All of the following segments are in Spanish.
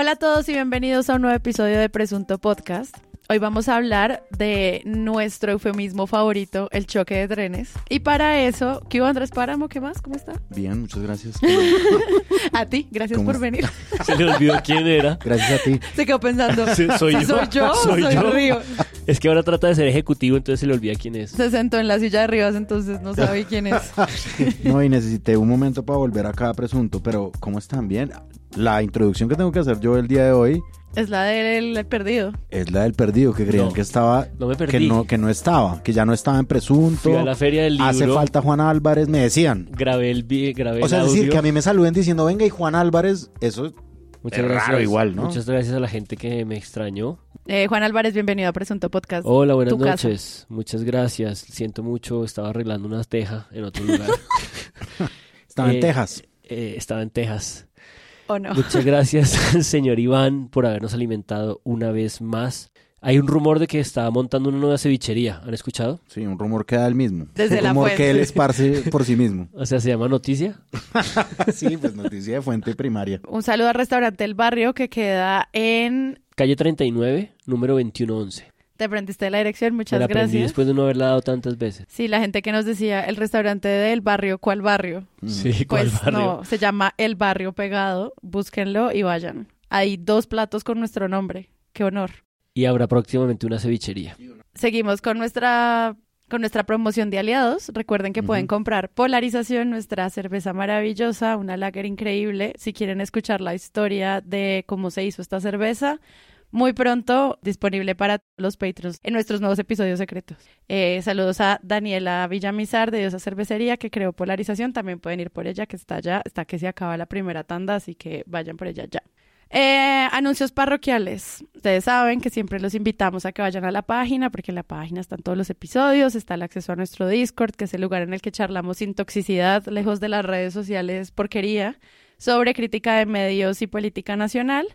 Hola a todos y bienvenidos a un nuevo episodio de Presunto Podcast. Hoy vamos a hablar de nuestro eufemismo favorito, el choque de trenes. Y para eso, ¿qué hubo Andrés Páramo? ¿Qué más? ¿Cómo está? Bien, muchas gracias. A ti, gracias ¿Cómo por venir. Se le olvidó quién era. Gracias a ti. Se quedó pensando, Sí, soy yo. ¿soy yo Soy soy yo. Río? Es que ahora trata de ser ejecutivo, entonces se le olvida quién es. Se sentó en la silla de Rivas, entonces no sabe quién es. No, y necesité un momento para volver acá a presunto, pero ¿cómo están bien? La introducción que tengo que hacer yo el día de hoy Es la del perdido. es la del perdido, que creían No, que estaba, no me que perdí. no, que no estaba, que ya no estaba en presunto. Fui a la feria del libro. Hace falta Juan Álvarez, me decían. Grabé el, vi- grabé O sea, el es decir, audio. que a mí me saluden diciendo, venga, y Juan Álvarez, eso Muchas es gracias. raro igual, ¿no? Muchas gracias a la gente que me extrañó. Eh, Juan Álvarez, bienvenido a Presunto Podcast. Hola, buenas Tu casa. noches. Muchas gracias. Siento mucho. Estaba arreglando una teja en otro lugar. estaba Eh, en Texas. Eh, estaba en Texas. ¿O no? Muchas gracias, señor Iván, por habernos alimentado una vez más. Hay un rumor de que estaba montando una nueva cevichería. ¿Han escuchado? Sí, un rumor que da él mismo. Desde un la rumor fuente. que él esparce por sí mismo. O sea, se llama Noticia. sí, pues noticia de fuente primaria. Un saludo al restaurante El Barrio que queda en... Calle 39, número 2111. Te aprendiste la dirección, Me muchas la aprendí gracias. después de no haberla dado tantas veces. Sí, la gente que nos decía el restaurante del barrio, ¿cuál barrio? Sí, ¿cuál Pues barrio? no, se llama El Barrio Pegado, búsquenlo y vayan. Hay dos platos con nuestro nombre, qué honor. Y habrá próximamente una cevichería. Seguimos con nuestra con nuestra promoción de aliados. Recuerden que pueden Ujú. comprar Polarización, nuestra cerveza maravillosa, una lager increíble. Si quieren escuchar la historia de cómo se hizo esta cerveza, muy pronto disponible para los Patreons en nuestros nuevos episodios secretos. Eh, saludos a Daniela Villamizar de Diosa Cervecería que creó Polarización. También pueden ir por ella, que está ya, está que se acaba la primera tanda, así que vayan por ella ya. Eh, anuncios parroquiales. Ustedes saben que siempre los invitamos a que vayan a la página, porque en la página están todos los episodios, está el acceso a nuestro Discord, que es el lugar en el que charlamos sin toxicidad, lejos de las redes sociales porquería, sobre crítica de medios y política nacional.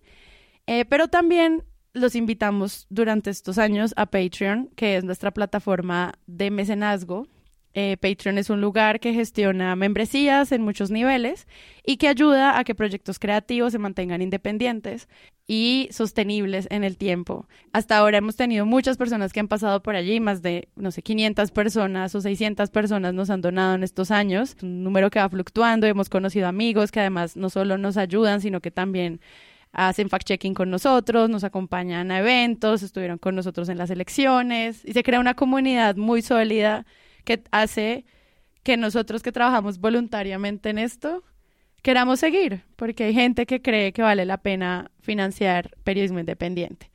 Eh, pero también los invitamos durante estos años a Patreon, que es nuestra plataforma de mecenazgo. Eh, Patreon es un lugar que gestiona membresías en muchos niveles y que ayuda a que proyectos creativos se mantengan independientes y sostenibles en el tiempo. Hasta ahora hemos tenido muchas personas que han pasado por allí, más de, no sé, 500 personas o 600 personas nos han donado en estos años, un número que va fluctuando, hemos conocido amigos que además no solo nos ayudan, sino que también hacen fact-checking con nosotros, nos acompañan a eventos, estuvieron con nosotros en las elecciones y se crea una comunidad muy sólida que hace que nosotros que trabajamos voluntariamente en esto queramos seguir, porque hay gente que cree que vale la pena financiar periodismo independiente.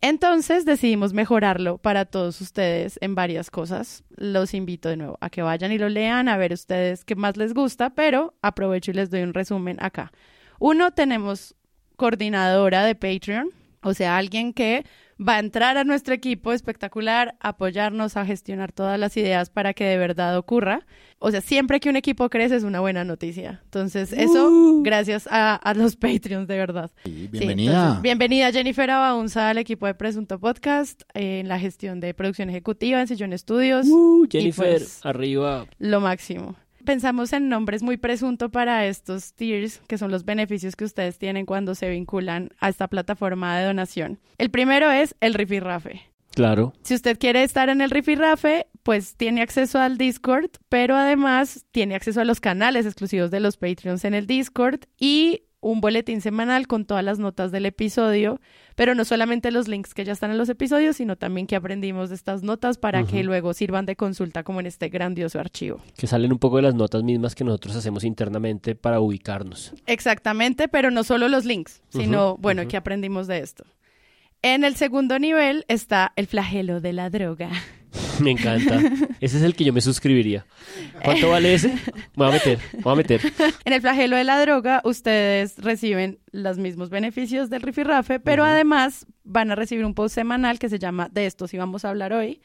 Entonces decidimos mejorarlo para todos ustedes en varias cosas. Los invito de nuevo a que vayan y lo lean, a ver ustedes qué más les gusta, pero aprovecho y les doy un resumen acá. Uno, tenemos coordinadora de Patreon, o sea, alguien que va a entrar a nuestro equipo espectacular, apoyarnos a gestionar todas las ideas para que de verdad ocurra. O sea, siempre que un equipo crece es una buena noticia. Entonces, eso, gracias a, a los Patreons, de verdad. Sí, Sí, bienvenida. entonces, bienvenida Jennifer Abaunza al equipo de Presunto Podcast eh, en la gestión de producción ejecutiva en Sillón Estudios. Uh, Y Jennifer, pues- arriba. Lo máximo. Pensamos en nombres muy presunto para estos tiers, que son los beneficios que ustedes tienen cuando se vinculan a esta plataforma de donación. El primero es el Rifirrafe. Claro. Si usted quiere estar en el Rifirrafe, pues tiene acceso al Discord, pero además tiene acceso a los canales exclusivos de los Patreons en el Discord y un boletín semanal con todas las notas del episodio, pero no solamente los links que ya están en los episodios, sino también que aprendimos de estas notas para que luego sirvan de consulta como en este grandioso archivo. Que salen un poco de las notas mismas que nosotros hacemos internamente para ubicarnos. Exactamente, pero no solo los links, sino, Ujú, bueno, ujú. que aprendimos de esto. En el segundo nivel está el flagelo de la droga. Me encanta. Ese es el que yo me suscribiría. ¿Cuánto vale ese? Me voy a meter, me voy a meter. En el flagelo de la droga, ustedes reciben los mismos beneficios del rifirrafe, pero además van a recibir un post semanal que se llama De esto sí vamos a hablar hoy,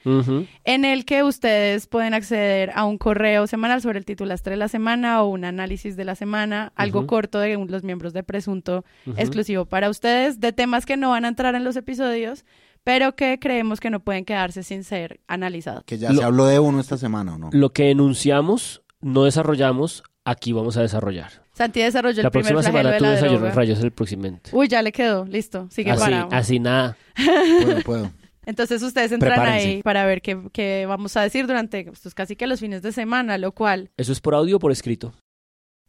en el que ustedes pueden acceder a un correo semanal sobre el titulastre de la semana o un análisis de la semana, algo corto de los miembros de Presunto exclusivo para ustedes, de temas que no van a entrar en los episodios, pero que creemos que no pueden quedarse sin ser analizados. Que ya Lo- se habló de uno esta semana, ¿o no? Lo que enunciamos, no desarrollamos, aquí vamos a desarrollar. Santi desarrolló La el primer próxima flagelo semana de tú la desayunas droga. rayos el próximo. Uy, ya le quedó, listo, sigue Así, parado. así nada. Puedo, puedo. Entonces ustedes entran Prepárense. ahí para ver qué, qué vamos a decir durante estos casi que los fines de semana, lo cual, ¿Eso es por audio o por escrito?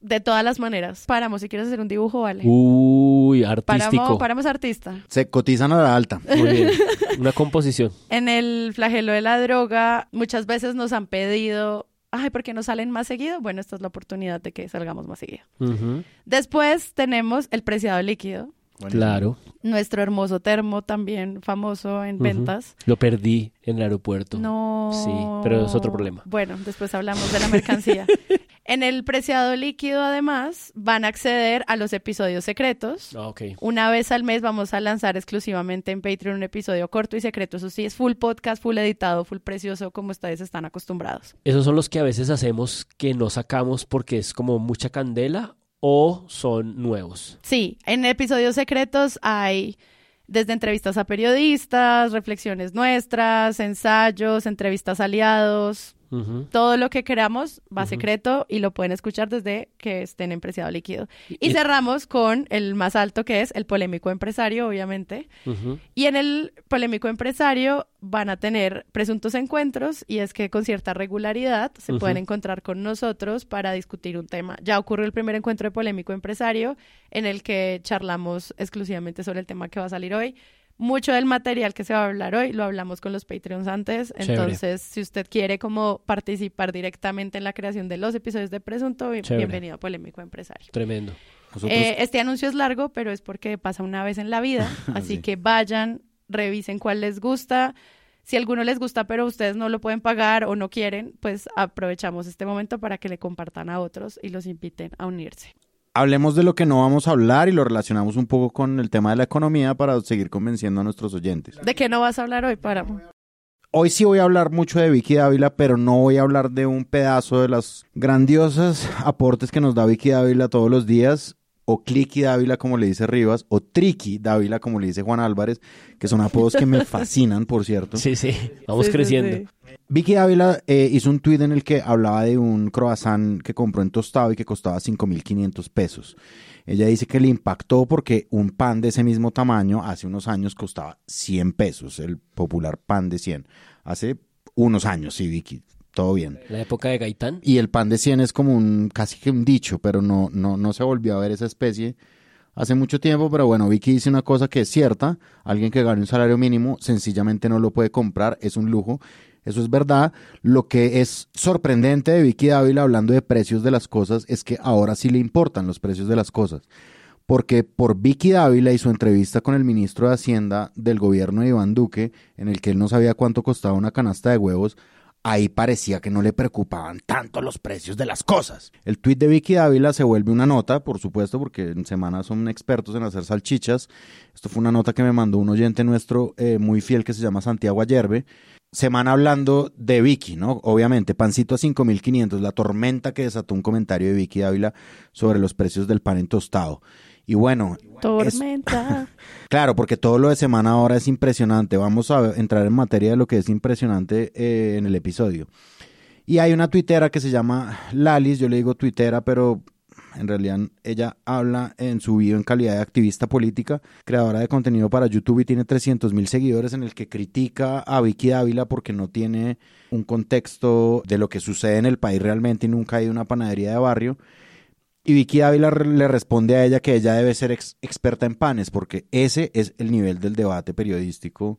De todas las maneras, paramos, si quieres hacer un dibujo, vale. Uy, artístico. paramos, paramos artista. Se cotizan a la alta. Muy bien. Una composición. En el flagelo de la droga, muchas veces nos han pedido, ay, ¿por qué no salen más seguido? Bueno, esta es la oportunidad de que salgamos más seguido. Después tenemos el preciado líquido, Claro. nuestro hermoso termo también famoso en ventas. Lo perdí en el aeropuerto. No. Sí, pero es otro problema. Bueno, después hablamos de la mercancía. en el preciado líquido, además, van a acceder a los episodios secretos. Ah, ok. Una vez al mes vamos a lanzar exclusivamente en Patreon un episodio corto y secreto. Eso sí, es full podcast, full editado, full precioso, como ustedes están acostumbrados. ¿Esos son los que a veces hacemos que no sacamos porque es como mucha candela o son nuevos? Sí, en episodios secretos hay desde entrevistas a periodistas, reflexiones nuestras, ensayos, entrevistas a todo lo que queramos va secreto y lo pueden escuchar desde que estén en Preciado Líquido. Y Y- cerramos con el más alto que es el polémico empresario, obviamente. Y en el polémico empresario van a tener presuntos encuentros y es que con cierta regularidad se pueden encontrar con nosotros para discutir un tema. Ya ocurrió el primer encuentro de polémico empresario en el que charlamos exclusivamente sobre el tema que va a salir hoy. Mucho del material que se va a hablar hoy lo hablamos con los Patreons antes, Chévere. entonces si usted quiere como participar directamente en la creación de los episodios de Presunto, bienvenido a Polémico Empresario. Tremendo. Nosotros, Eh, este anuncio es largo, pero es porque pasa una vez en la vida. Así Sí. que vayan, revisen cuál les gusta. Si alguno les gusta, pero ustedes no lo pueden pagar o no quieren, pues aprovechamos este momento para que le compartan a otros y los inviten a unirse. Hablemos de lo que no vamos a hablar y lo relacionamos un poco con el tema de la economía para seguir convenciendo a nuestros oyentes. ¿De qué no vas a hablar hoy, Páramo? Hoy sí voy a hablar mucho de Vicky Dávila, pero no voy a hablar de un pedazo de las grandiosas aportes que nos da Vicky Dávila todos los días, o Clicky Dávila como le dice Rivas, o Tricky Dávila como le dice Juan Álvarez, que son apodos que me fascinan, por cierto. Sí, sí. Vamos Sí, sí, creciendo. sí. Vicky Dávila eh, hizo un tuit en el que hablaba de un croissant que compró en tostado y que costaba 5.500 pesos. Ella dice que le impactó porque un pan de ese mismo tamaño hace unos años costaba 100 pesos, el popular pan de 100. Hace unos años, sí, Vicky, todo bien. La época de Gaitán. Y el pan de 100 es como un casi que un dicho, pero no, no, no se volvió a ver esa especie hace mucho tiempo. Pero bueno, Vicky dice una cosa que es cierta: alguien que gane un salario mínimo sencillamente no lo puede comprar, es un lujo. Eso es verdad. Lo que es sorprendente de Vicky Dávila hablando de precios de las cosas es que ahora sí le importan los precios de las cosas. Porque por Vicky Dávila y su entrevista con el ministro de Hacienda del gobierno de Iván Duque, en el que él no sabía cuánto costaba una canasta de huevos, ahí parecía que no le preocupaban tanto los precios de las cosas. El tuit de Vicky Dávila se vuelve una nota, por supuesto, porque en semana son expertos en hacer salchichas. Esto fue una nota que me mandó un oyente nuestro eh, muy fiel que se llama Santiago Ayerbe. Semana hablando de Vicky, ¿no? Obviamente, pancito a 5.500, la tormenta que desató un comentario de Vicky Dávila sobre los precios del pan en tostado. Y bueno, es- Tormenta. Claro, porque todo lo de semana ahora es impresionante. Vamos a entrar en materia de lo que es impresionante eh, en el episodio. Y hay una tuitera que se llama Lalis, yo le digo tuitera, pero en realidad ella habla en su video en calidad de activista política, creadora de contenido para YouTube y tiene 300 mil seguidores en el que critica a Vicky Dávila porque no tiene un contexto de lo que sucede en el país realmente y nunca ha ido a una panadería de barrio. Y Vicky Ávila le responde a ella que ella debe ser ex- experta en panes, porque ese es el nivel del debate periodístico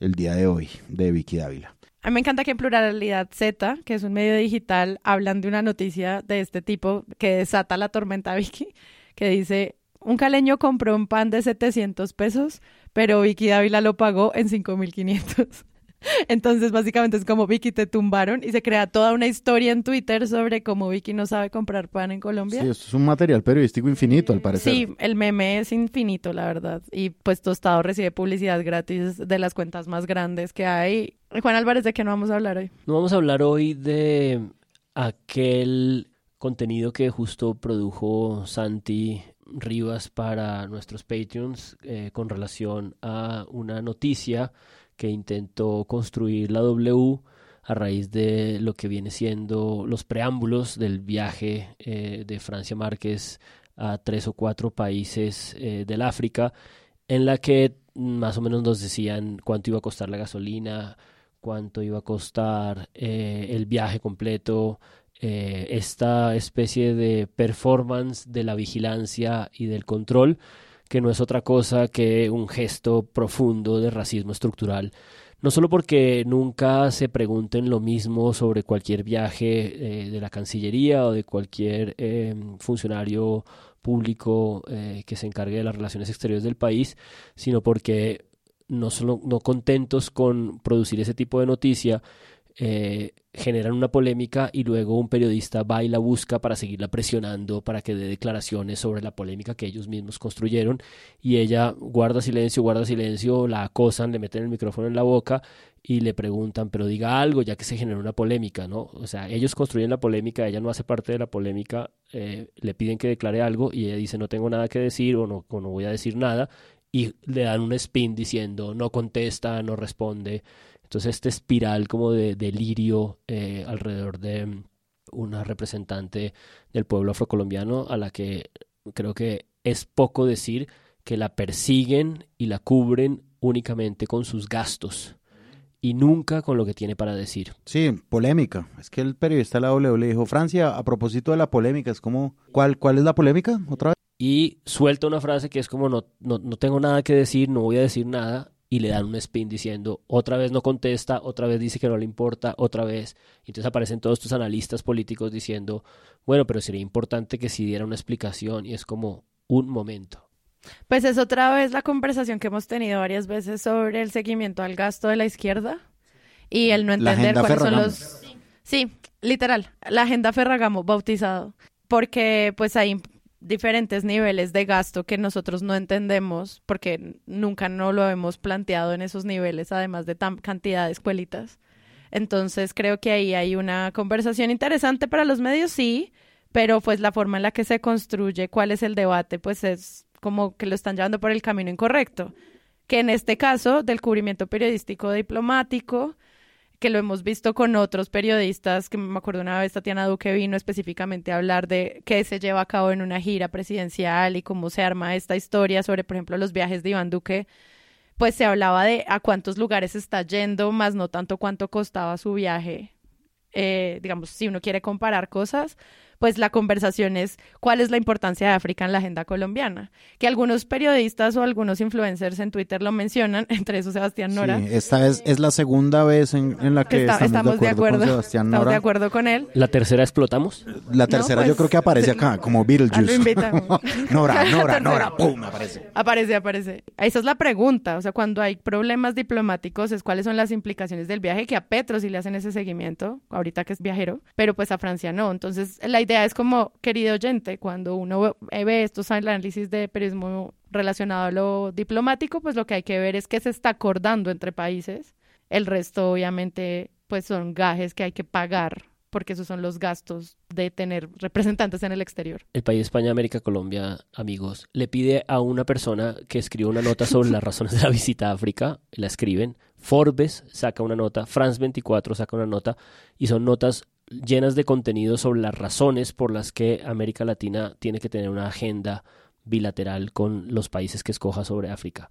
el día de hoy de Vicky Dávila. A mí me encanta que en Pluralidad Z, que es un medio digital, hablan de una noticia de este tipo que desata la tormenta Vicky, que dice, un caleño compró un pan de 700 pesos, pero Vicky Dávila lo pagó en 5.500. Entonces, básicamente es como Vicky te tumbaron y se crea toda una historia en Twitter sobre cómo Vicky no sabe comprar pan en Sí, Colombia. esto es un material periodístico infinito, al parecer. Sí, el meme es infinito, la verdad. Y pues Tostado recibe publicidad gratis de las cuentas más grandes que hay. Juan Álvarez, ¿de qué no vamos a hablar hoy? No vamos a hablar hoy de aquel contenido que justo produjo Santi Rivas para nuestros Patreons eh, con relación a una noticia que intentó construir la W a raíz de lo que viene siendo los preámbulos del viaje eh, de Francia Márquez a tres o cuatro países eh, del África, en la que más o menos nos decían cuánto iba a costar la gasolina, cuánto iba a costar eh, el viaje completo, eh, esta especie de performance de la vigilancia y del control, que no es otra cosa que un gesto profundo de racismo estructural. No solo porque nunca se pregunten lo mismo sobre cualquier viaje eh, de la Cancillería o de cualquier em, funcionario público eh, que se encargue de las relaciones exteriores del país, sino porque no solo no contentos con producir ese tipo de noticia, eh, generan una polémica y luego un periodista va y la busca para seguirla presionando para que dé declaraciones sobre la polémica que ellos mismos construyeron y ella guarda silencio, guarda silencio, la acosan, le meten el micrófono en la boca y le preguntan, pero diga algo ya que se generó una polémica, ¿no? O sea, ellos construyen la polémica, ella no hace parte de la polémica, eh, le piden que declare algo y ella dice no tengo nada que decir o no, o no voy a decir nada y le dan un spin diciendo no contesta, no responde. Entonces, esta espiral como de delirio eh, alrededor de una representante del pueblo afrocolombiano a la que creo que es poco decir que la persiguen y la cubren únicamente con sus gastos y nunca con lo que tiene para decir. Sí, polémica. Es que el periodista de la W le dijo, Francia, a propósito de la polémica, es como, ¿cuál, cuál es la polémica? Otra vez. Y suelta una frase que es como, no, no, no tengo nada que decir, no voy a decir nada, y le dan un spin diciendo otra vez no contesta, otra vez dice que no le importa, otra vez. Entonces aparecen todos estos analistas políticos diciendo, bueno, pero sería importante que si diera una explicación y es como un momento. Pues es otra vez la conversación que hemos tenido varias veces sobre el seguimiento al gasto de la izquierda y el no entender cuáles son los... Sí, literal, la agenda Ferragamo bautizado, porque pues hay diferentes niveles de gasto que nosotros no entendemos porque nunca no lo hemos planteado en esos niveles, además de tan cantidad de escuelitas. Entonces creo que ahí hay una conversación interesante para los medios, sí, pero pues la forma en la que se construye, cuál es el debate, pues es como que lo están llevando por el camino incorrecto. Que en este caso del cubrimiento periodístico diplomático, que lo hemos visto con otros periodistas, que me acuerdo una vez Tatiana Duque vino específicamente a hablar de qué se lleva a cabo en una gira presidencial y cómo se arma esta historia sobre, por ejemplo, los viajes de Iván Duque, pues se hablaba de a cuántos lugares está yendo, más no tanto cuánto costaba su viaje. Eh, digamos, si uno quiere comparar cosas, pues la conversación es cuál es la importancia de África en la agenda colombiana. Que algunos periodistas o algunos influencers en Twitter lo mencionan, entre esos Sebastián Nora. Sí, esta es, es la segunda vez en, en la que Está- estamos, de acuerdo, con Sebastián estamos Nora. de acuerdo con él. ¿La tercera explotamos? La tercera pues, yo creo que aparece acá, como Ah, lo Beetlejuice. Nora, Nora. Nora, pum, aparece. Aparece, aparece. Esa es la pregunta. O sea, cuando hay problemas diplomáticos, es cuáles son las implicaciones del viaje, que a Petro sí le hacen ese seguimiento, ahorita que es viajero, pero pues a Francia no. Entonces, la idea es como, querido oyente, cuando uno ve estos análisis de periodismo relacionado a lo diplomático, pues lo que hay que ver es que se está acordando entre países. El resto, obviamente, pues son gajes que hay que pagar, porque esos son los gastos de tener representantes en el exterior. El país España, América, Colombia, amigos, le pide a una persona que escriba una nota sobre las razones de la visita a África, la escriben, Forbes saca una nota, France 24 saca una nota, y son notas llenas de contenido sobre las razones por las que América Latina tiene que tener una agenda bilateral con los países que escoja sobre África.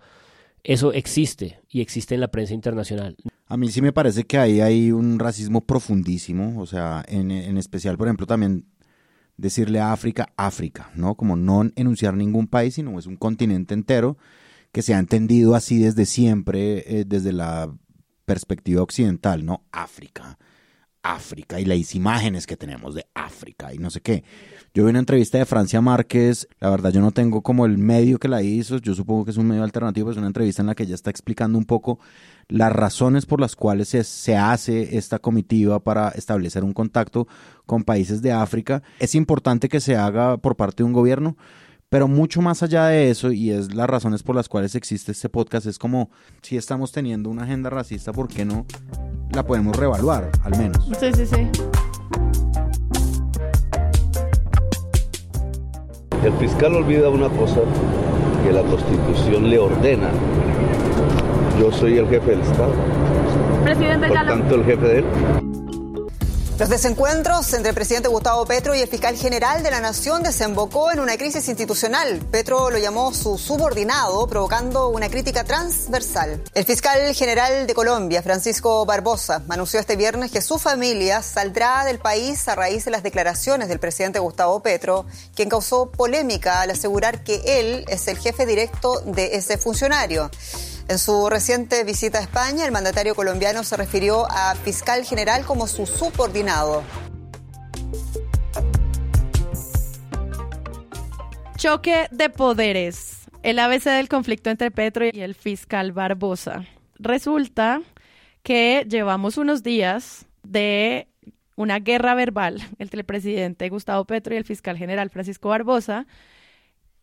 Eso existe y existe en la prensa internacional. A mí sí me parece que ahí hay un racismo profundísimo, o sea, en, en especial, por ejemplo, también decirle a África, África, ¿no? Como no enunciar ningún país, sino es un continente entero que se ha entendido así desde siempre, eh, desde la perspectiva occidental, ¿no? África, África y las imágenes que tenemos de África y no sé qué. Yo vi una entrevista de Francia Márquez, la verdad yo no tengo como el medio que la hizo, yo supongo que es un medio alternativo, es una entrevista en la que ella está explicando un poco las razones por las cuales se, se hace esta comitiva para establecer un contacto con países de África. Es importante que se haga por parte de un gobierno, pero mucho más allá de eso, y es las razones por las cuales existe este podcast, es como si estamos teniendo una agenda racista, ¿por qué no la podemos reevaluar, al menos? Sí, sí, sí. El fiscal olvida una cosa que la constitución le ordena. Yo soy el jefe del Estado, Presidente por tanto el jefe de él. Los desencuentros entre el presidente Gustavo Petro y el fiscal general de la Nación desembocó en una crisis institucional. Petro lo llamó su subordinado, provocando una crítica transversal. El fiscal general de Colombia, Francisco Barbosa, anunció este viernes que su familia saldrá del país a raíz de las declaraciones del presidente Gustavo Petro, quien causó polémica al asegurar que él es el jefe directo de ese funcionario. En su reciente visita a España, el mandatario colombiano se refirió a fiscal general como su subordinado. Choque de poderes. El ABC del conflicto entre Petro y el fiscal Barbosa. Resulta que llevamos unos días de una guerra verbal entre el presidente Gustavo Petro y el fiscal general Francisco Barbosa,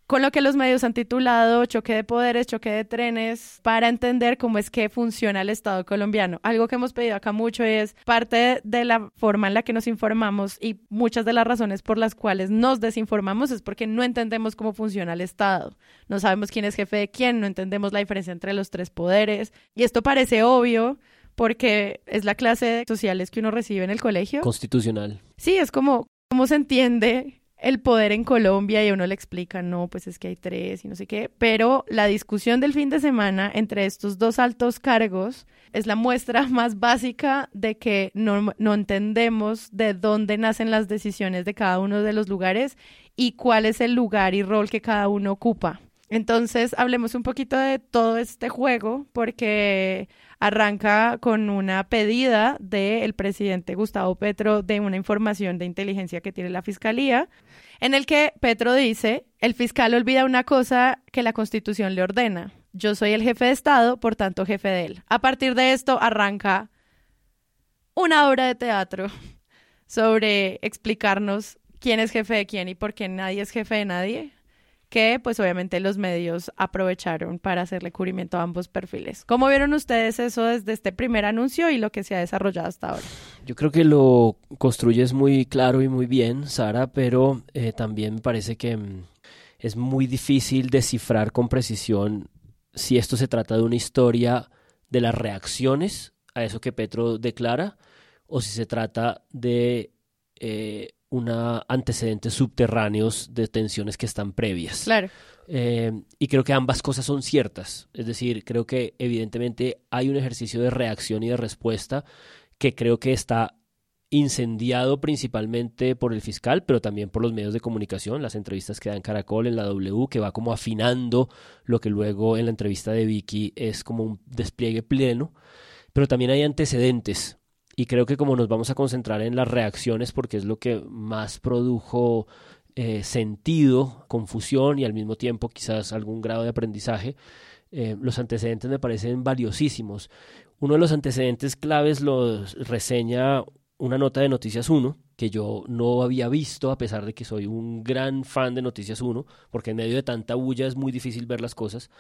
con lo que los medios han titulado choque de poderes, choque de trenes, para entender cómo es que funciona el Estado colombiano. Algo que hemos pedido acá mucho es parte de la forma en la que nos informamos y muchas de las razones por las cuales nos desinformamos es porque no entendemos cómo funciona el Estado. No sabemos quién es jefe de quién, no entendemos la diferencia entre los tres poderes. Y esto parece obvio porque es la clase de sociales que uno recibe en el colegio. Constitucional. Sí, es como, ¿cómo se entiende el poder en Colombia y uno le explica, no, pues es que hay tres y no sé qué, pero la discusión del fin de semana entre estos dos altos cargos es la muestra más básica de que no, no entendemos de dónde nacen las decisiones de cada uno de los lugares y cuál es el lugar y rol que cada uno ocupa. Entonces, hablemos un poquito de todo este juego, porque arranca con una pedida del presidente Gustavo Petro de una información de inteligencia que tiene la fiscalía, en el que Petro dice, el fiscal olvida una cosa que la constitución le ordena. Yo soy el jefe de Estado, por tanto jefe de él. A partir de esto arranca una obra de teatro sobre explicarnos quién es jefe de quién y por qué nadie es jefe de nadie que pues obviamente los medios aprovecharon para hacerle cubrimiento a ambos perfiles. ¿Cómo vieron ustedes eso desde este primer anuncio y lo que se ha desarrollado hasta ahora? Yo creo que lo construyes muy claro y muy bien, Sara, pero eh, también me parece que mm, es muy difícil descifrar con precisión si esto se trata de una historia de las reacciones a eso que Petro declara o si se trata de eh, una antecedentes subterráneos de tensiones que están previas. Claro. Eh, y creo que ambas cosas son ciertas. Es decir, creo que evidentemente hay un ejercicio de reacción y de respuesta que creo que está incendiado principalmente por el fiscal, pero también por los medios de comunicación, las entrevistas que dan Caracol en la W, que va como afinando lo que luego en la entrevista de Vicky es como un despliegue pleno, pero también hay antecedentes y creo que como nos vamos a concentrar en las reacciones porque es lo que más produjo eh, sentido, confusión y al mismo tiempo quizás algún grado de aprendizaje, eh, los antecedentes me parecen valiosísimos. Uno de los antecedentes claves los reseña una nota de Noticias 1 que yo no había visto a pesar de que soy un gran fan de Noticias 1 porque en medio de tanta bulla es muy difícil ver las cosas.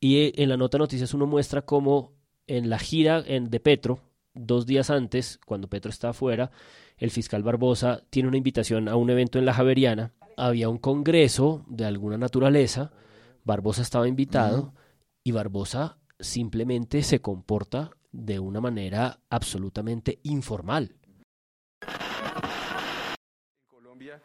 Y eh, en la nota Noticias 1 muestra cómo en la gira de Petro, dos días antes, cuando Petro está afuera, el fiscal Barbosa tiene una invitación a un evento en la Javeriana. Había un congreso de alguna naturaleza, Barbosa estaba invitado y Barbosa simplemente se comporta de una manera absolutamente informal.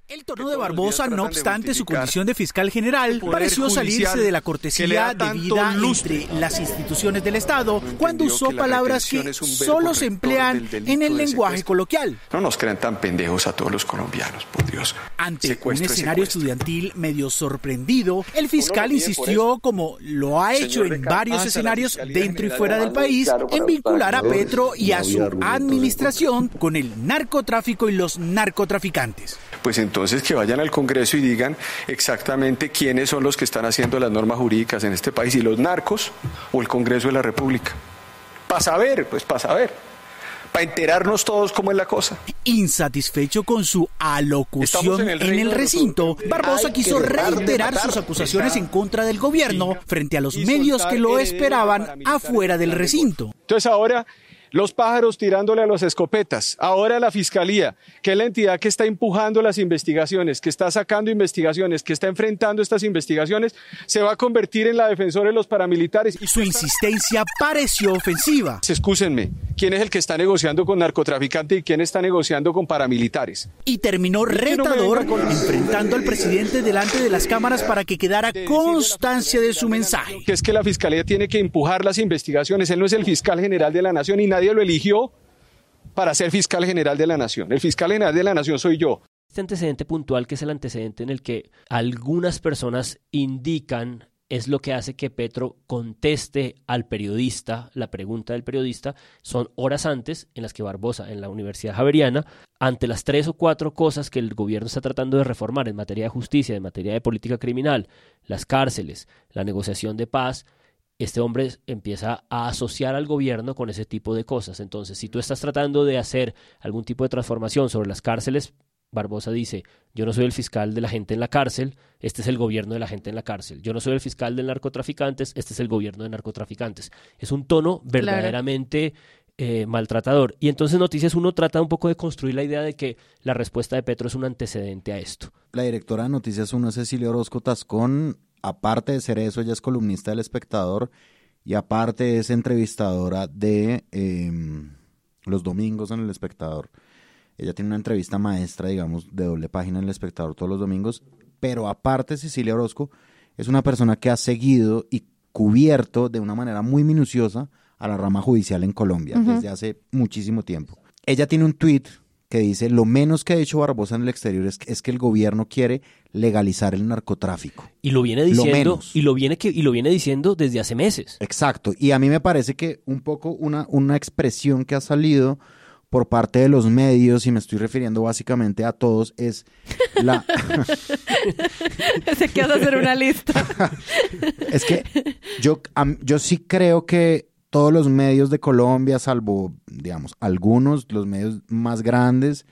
El tono de Barbosa, no obstante su condición de fiscal general, pareció salirse de la cortesía debida entre las instituciones del Estado cuando usó palabras que solo se emplean en el lenguaje coloquial. No nos crean tan pendejos a todos los colombianos, por Dios. Ante un escenario estudiantil medio sorprendido, el fiscal insistió, como lo ha hecho en varios escenarios dentro y fuera del país, en vincular a Petro y a su administración con el narcotráfico y los narcotraficantes pues entonces que vayan al Congreso y digan exactamente quiénes son los que están haciendo las normas jurídicas en este país, y los narcos o el Congreso de la República. Para saber, pues para saber para enterarnos todos cómo es la cosa. Insatisfecho con su alocución en el, recinto, Barbosa quiso reiterar sus acusaciones en contra del gobierno frente a los medios que lo esperaban afuera del recinto. Entonces ahora los pájaros tirándole a las escopetas, ahora la Fiscalía, que es la entidad que está empujando las investigaciones, que está sacando investigaciones, que está enfrentando estas investigaciones, se va a convertir en la defensora de los paramilitares. Y su insistencia pareció ofensiva. Excúsenme, ¿quién es el que está negociando con narcotraficantes y quién está negociando con paramilitares? Y terminó retador enfrentando al presidente delante de las cámaras para que quedara constancia de su mensaje. Que es que la Fiscalía tiene que empujar las investigaciones, él no es el fiscal general de la nación y nadie lo eligió para ser fiscal general de la nación. El fiscal general de la nación soy yo. Este antecedente puntual, que es el antecedente en el que algunas personas indican es lo que hace que Petro conteste al periodista, la pregunta del periodista, son horas antes en las que Barbosa, en la Universidad Javeriana, ante las tres o cuatro cosas que el gobierno está tratando de reformar en materia de justicia, en materia de política criminal, las cárceles, la negociación de paz, este hombre empieza a asociar al gobierno con ese tipo de cosas. Entonces, si tú estás tratando de hacer algún tipo de transformación sobre las cárceles, Barbosa dice, yo no soy el fiscal de la gente en la cárcel, este es el gobierno de la gente en la cárcel. Yo no soy el fiscal de narcotraficantes, este es el gobierno de narcotraficantes. Es un tono verdaderamente eh, maltratador. Y entonces Noticias uno trata un poco de construir la idea de que la respuesta de Petro es un antecedente a esto. La directora de Noticias 1 es Cecilia Orozco Tascón, aparte de ser eso, ella es columnista del espectador y aparte es entrevistadora de em, los domingos en el espectador. Ella tiene una entrevista maestra, digamos, de doble página en el espectador todos los domingos, pero aparte Cecilia Orozco es una persona que ha seguido y cubierto de una manera muy minuciosa a la rama judicial en Colombia desde hace muchísimo tiempo. Ella tiene un tweet que dice, lo menos que ha hecho Barbosa en el exterior es, es, que el gobierno quiere legalizar el narcotráfico. Y lo viene diciendo, y lo viene que, y lo viene diciendo desde hace meses. Exacto. Y a mí me parece que un poco una, una expresión que ha salido por parte de los medios, y me estoy refiriendo básicamente a todos, es la... Se que hacer una lista. es que yo, yo sí creo que todos los medios de Colombia, salvo, digamos, algunos, los medios más grandes,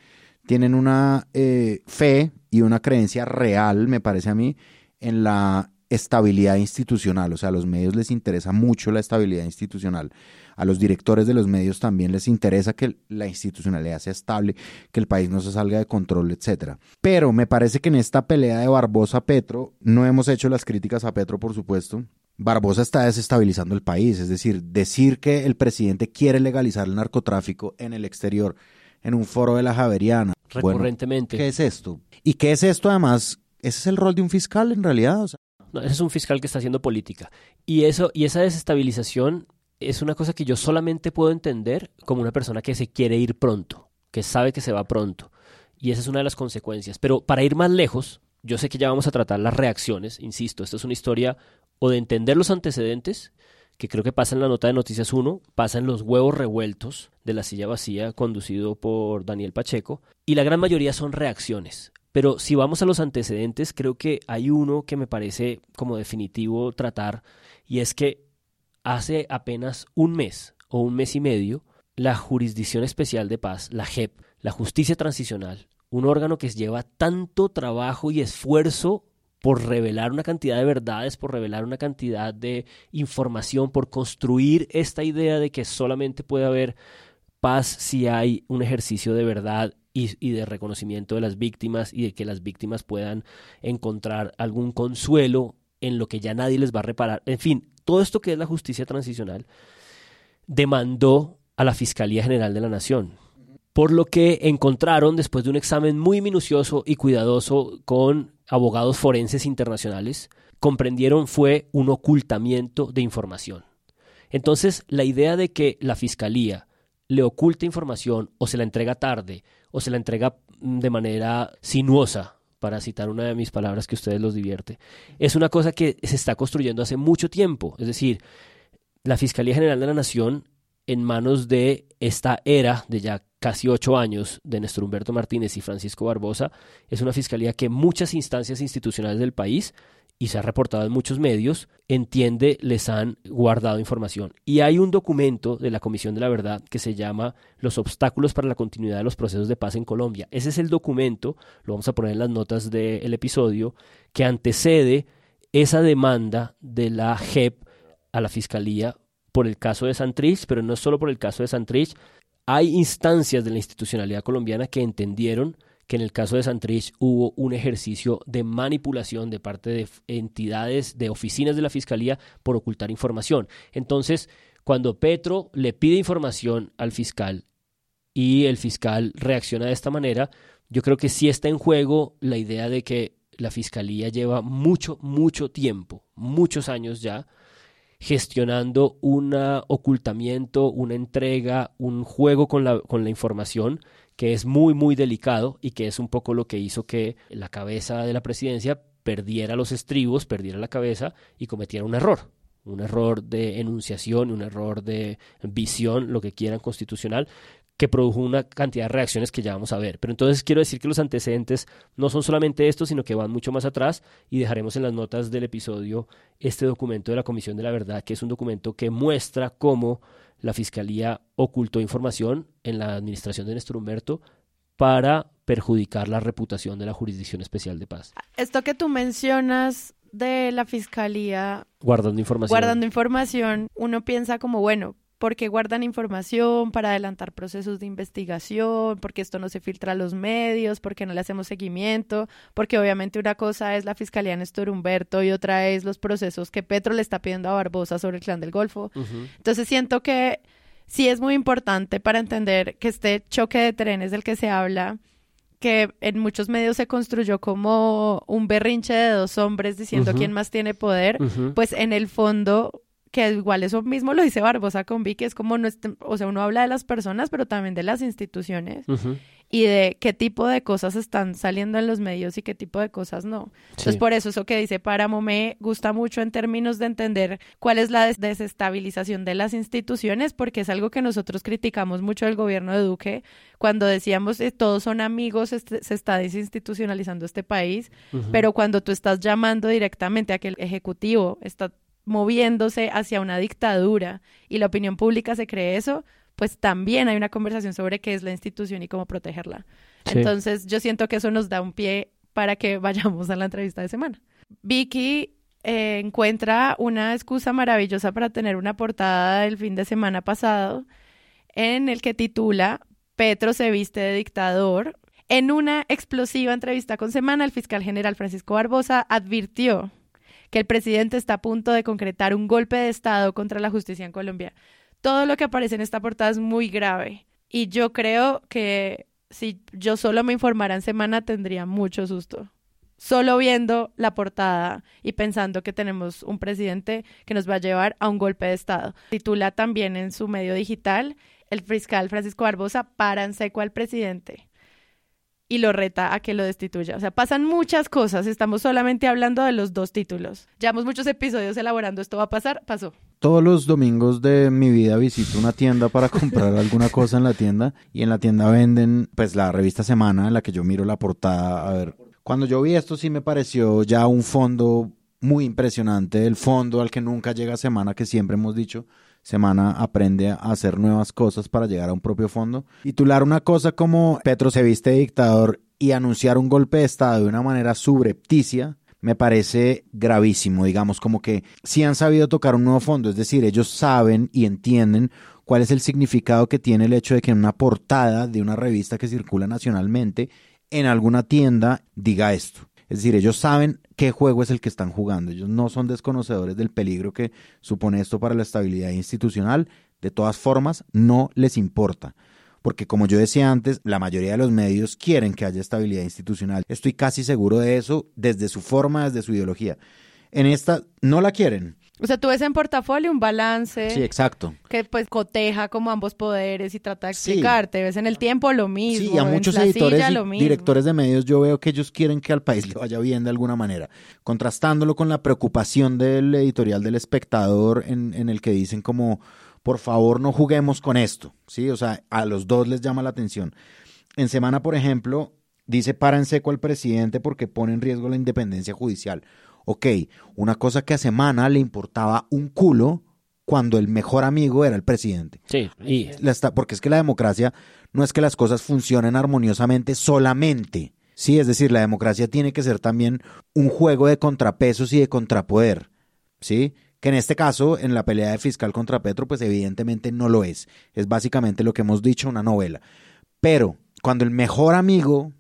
tienen una eh, fe y una creencia real, me parece a mí, en la estabilidad institucional. O sea, a los medios les interesa mucho la estabilidad institucional. A los directores de los medios también les interesa que la institucionalidad sea estable, que el país no se salga de control, etcétera. Pero me parece que en esta pelea de Barbosa Petro, no hemos hecho las críticas a Petro, por supuesto, Barbosa está desestabilizando el país, es decir, decir que el presidente quiere legalizar el narcotráfico en el exterior, en un foro de la Javeriana. Recurrentemente. ¿Qué es esto? ¿Y qué es esto además? ¿Ese es el rol de un fiscal en realidad? No, ese es un fiscal que está haciendo política. Y, eso, y esa desestabilización es una cosa que yo solamente puedo entender como una persona que se quiere ir pronto, que sabe que se va pronto. Y esa es una de las consecuencias. Pero para ir más lejos, yo sé que ya vamos a tratar las reacciones, insisto, esta es una historia o de entender los antecedentes, que creo que pasa en la nota de Noticias 1, pasa en los huevos revueltos de la silla vacía conducido por Daniel Pacheco, y la gran mayoría son reacciones. Pero si vamos a los antecedentes, creo que hay uno que me parece como definitivo tratar, y es que hace apenas un mes o un mes y medio, la Jurisdicción Especial de Paz, la JEP, la Justicia Transicional, un órgano que lleva tanto trabajo y esfuerzo por revelar una cantidad de verdades, por revelar una cantidad de información, por construir esta idea de que solamente puede haber paz si hay un ejercicio de verdad y, de reconocimiento de las víctimas y de que las víctimas puedan encontrar algún consuelo en lo que ya nadie les va a reparar. En fin, todo esto que es la justicia transicional demandó a la Fiscalía General de la Nación, por lo que encontraron después de un examen muy minucioso y cuidadoso con abogados forenses internacionales, comprendieron fue un ocultamiento de información. Entonces, la idea de que la Fiscalía le oculta información o se la entrega tarde o se la entrega mm, de manera sinuosa, para citar una de mis palabras que ustedes los divierte, es una cosa que se está construyendo hace mucho tiempo. Es decir, la Fiscalía General de la Nación, en manos de esta era de ya casi ocho años de Néstor Humberto Martínez y Francisco Barbosa, es una fiscalía que muchas instancias institucionales del país, y se ha reportado en muchos medios, entiende les han guardado información. Y hay un documento de la Comisión de la Verdad que se llama Los obstáculos para la continuidad de los procesos de paz en Colombia. Ese es el documento, lo vamos a poner en las notas del episodio, que antecede esa demanda de la JEP a la Fiscalía por el caso de Santrich, pero no solo por el caso de Santrich. Hay instancias de la institucionalidad colombiana que entendieron que en el caso de Santrich hubo un ejercicio de manipulación de parte de entidades, de oficinas de la Fiscalía por ocultar información. Entonces, cuando Petro le pide información al fiscal y el fiscal reacciona de esta manera, yo creo que sí está en juego la idea de que la Fiscalía lleva mucho, mucho tiempo, muchos años ya, gestionando un ocultamiento, una entrega, un juego con la, con la información que es muy, muy delicado y que es un poco lo que hizo que la cabeza de la presidencia perdiera los estribos, perdiera la cabeza y cometiera un error. Un error de enunciación, un error de visión, lo que quieran constitucional, que produjo una cantidad de reacciones que ya vamos a ver. Pero entonces quiero decir que los antecedentes no son solamente estos, sino que van mucho más atrás y dejaremos en las notas del episodio este documento de la Comisión de la Verdad, que es un documento que muestra cómo la Fiscalía ocultó información en la administración de Néstor Humberto para perjudicar la reputación de la Jurisdicción Especial de Paz. Esto que tú mencionas de la Fiscalía guardando información. Guardando información, uno piensa como, bueno, porque guardan información para adelantar procesos de investigación, porque esto no se filtra a los medios, porque no le hacemos seguimiento, porque obviamente una cosa es la Fiscalía Néstor Humberto y otra es los procesos que Petro le está pidiendo a Barbosa sobre el clan del Golfo. Entonces siento que sí es muy importante para entender que este choque de trenes del que se habla, que en muchos medios se construyó como un berrinche de dos hombres diciendo quién más tiene poder, pues en el fondo que igual eso mismo lo dice Barbosa con Vicky, es como, no o sea, uno habla de las personas, pero también de las instituciones y de qué tipo de cosas están saliendo en los medios y qué tipo de cosas no. Entonces, por eso eso que dice Páramo me gusta mucho en términos de entender cuál es la desestabilización de las instituciones, porque es algo que nosotros criticamos mucho del gobierno de Duque cuando decíamos eh, todos son amigos, este, se está desinstitucionalizando este país, pero cuando tú estás llamando directamente a que el Ejecutivo está moviéndose hacia una dictadura y la opinión pública se cree eso, pues también hay una conversación sobre qué es la institución y cómo protegerla. Entonces yo siento que eso nos da un pie para que vayamos a la entrevista de semana. Vicky eh, encuentra una excusa maravillosa para tener una portada del fin de semana pasado en el que titula Petro se viste de dictador. En una explosiva entrevista con Semana, el fiscal general Francisco Barbosa advirtió que el presidente está a punto de concretar un golpe de Estado contra la justicia en Colombia. Todo lo que aparece en esta portada es muy grave y yo creo que si yo solo me informara en semana tendría mucho susto. Solo viendo la portada y pensando que tenemos un presidente que nos va a llevar a un golpe de Estado. Titula también en su medio digital el fiscal Francisco Barbosa para en seco al presidente y lo reta a que lo destituya. O sea, pasan muchas cosas. Estamos solamente hablando de los dos títulos. Llevamos muchos episodios elaborando esto va a pasar, pasó. Todos los domingos de mi vida visito una tienda para comprar alguna cosa en la tienda y en la tienda venden pues la revista Semana en la que yo miro la portada. A ver, cuando yo vi esto sí me pareció ya un fondo muy impresionante, el fondo al que nunca llega Semana que siempre hemos dicho semana aprende a hacer nuevas cosas para llegar a un propio fondo. Titular una cosa como Petro se viste dictador y anunciar un golpe de Estado de una manera subrepticia me parece gravísimo, digamos, como que si han sabido tocar un nuevo fondo, es decir, ellos saben y entienden cuál es el significado que tiene el hecho de que en una portada de una revista que circula nacionalmente, en alguna tienda, diga esto. Es decir, ellos saben qué juego es el que están jugando. Ellos no son desconocedores del peligro que supone esto para la estabilidad institucional. De todas formas, no les importa. Porque como yo decía antes, la mayoría de los medios quieren que haya estabilidad institucional. Estoy casi seguro de eso desde su forma, desde su ideología. En esta no la quieren. O sea, tú ves en portafolio un balance. Sí, exacto. Que pues coteja como ambos poderes y trata de explicarte. Ves en el tiempo lo mismo. Sí, a muchos editores y directores de medios yo veo que ellos quieren que al país le vaya bien de alguna manera. Contrastándolo con la preocupación del editorial del espectador en, en el que dicen como, por favor no juguemos con esto. Sí, o sea, a los dos les llama la atención. En semana, por ejemplo, dice para en seco al presidente porque pone en riesgo la independencia judicial ok, una cosa que a Semana le importaba un culo cuando el mejor amigo era el presidente. Sí, y... porque es que la democracia no es que las cosas funcionen armoniosamente solamente. Sí, es decir, la democracia tiene que ser también un juego de contrapesos y de contrapoder. ¿Sí? que en este caso, en la pelea de fiscal contra Petro, pues evidentemente no lo es. Es básicamente lo que hemos dicho, una novela. Pero cuando el mejor amigo,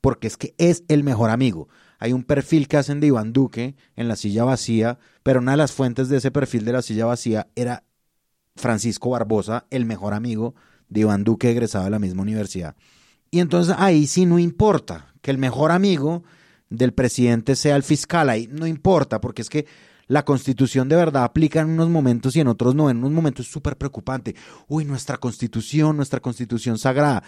porque es que es el mejor amigo, hay un perfil que hacen de Iván Duque en la silla vacía, pero una de las fuentes de ese perfil de la silla vacía era Francisco Barbosa, el mejor amigo de Iván Duque, egresado de la misma universidad. Y entonces ahí sí no importa que el mejor amigo del presidente sea el fiscal, ahí no importa, porque es que la constitución de verdad aplica en unos momentos y en otros no, en unos momentos es súper preocupante. Uy, nuestra constitución, nuestra constitución sagrada.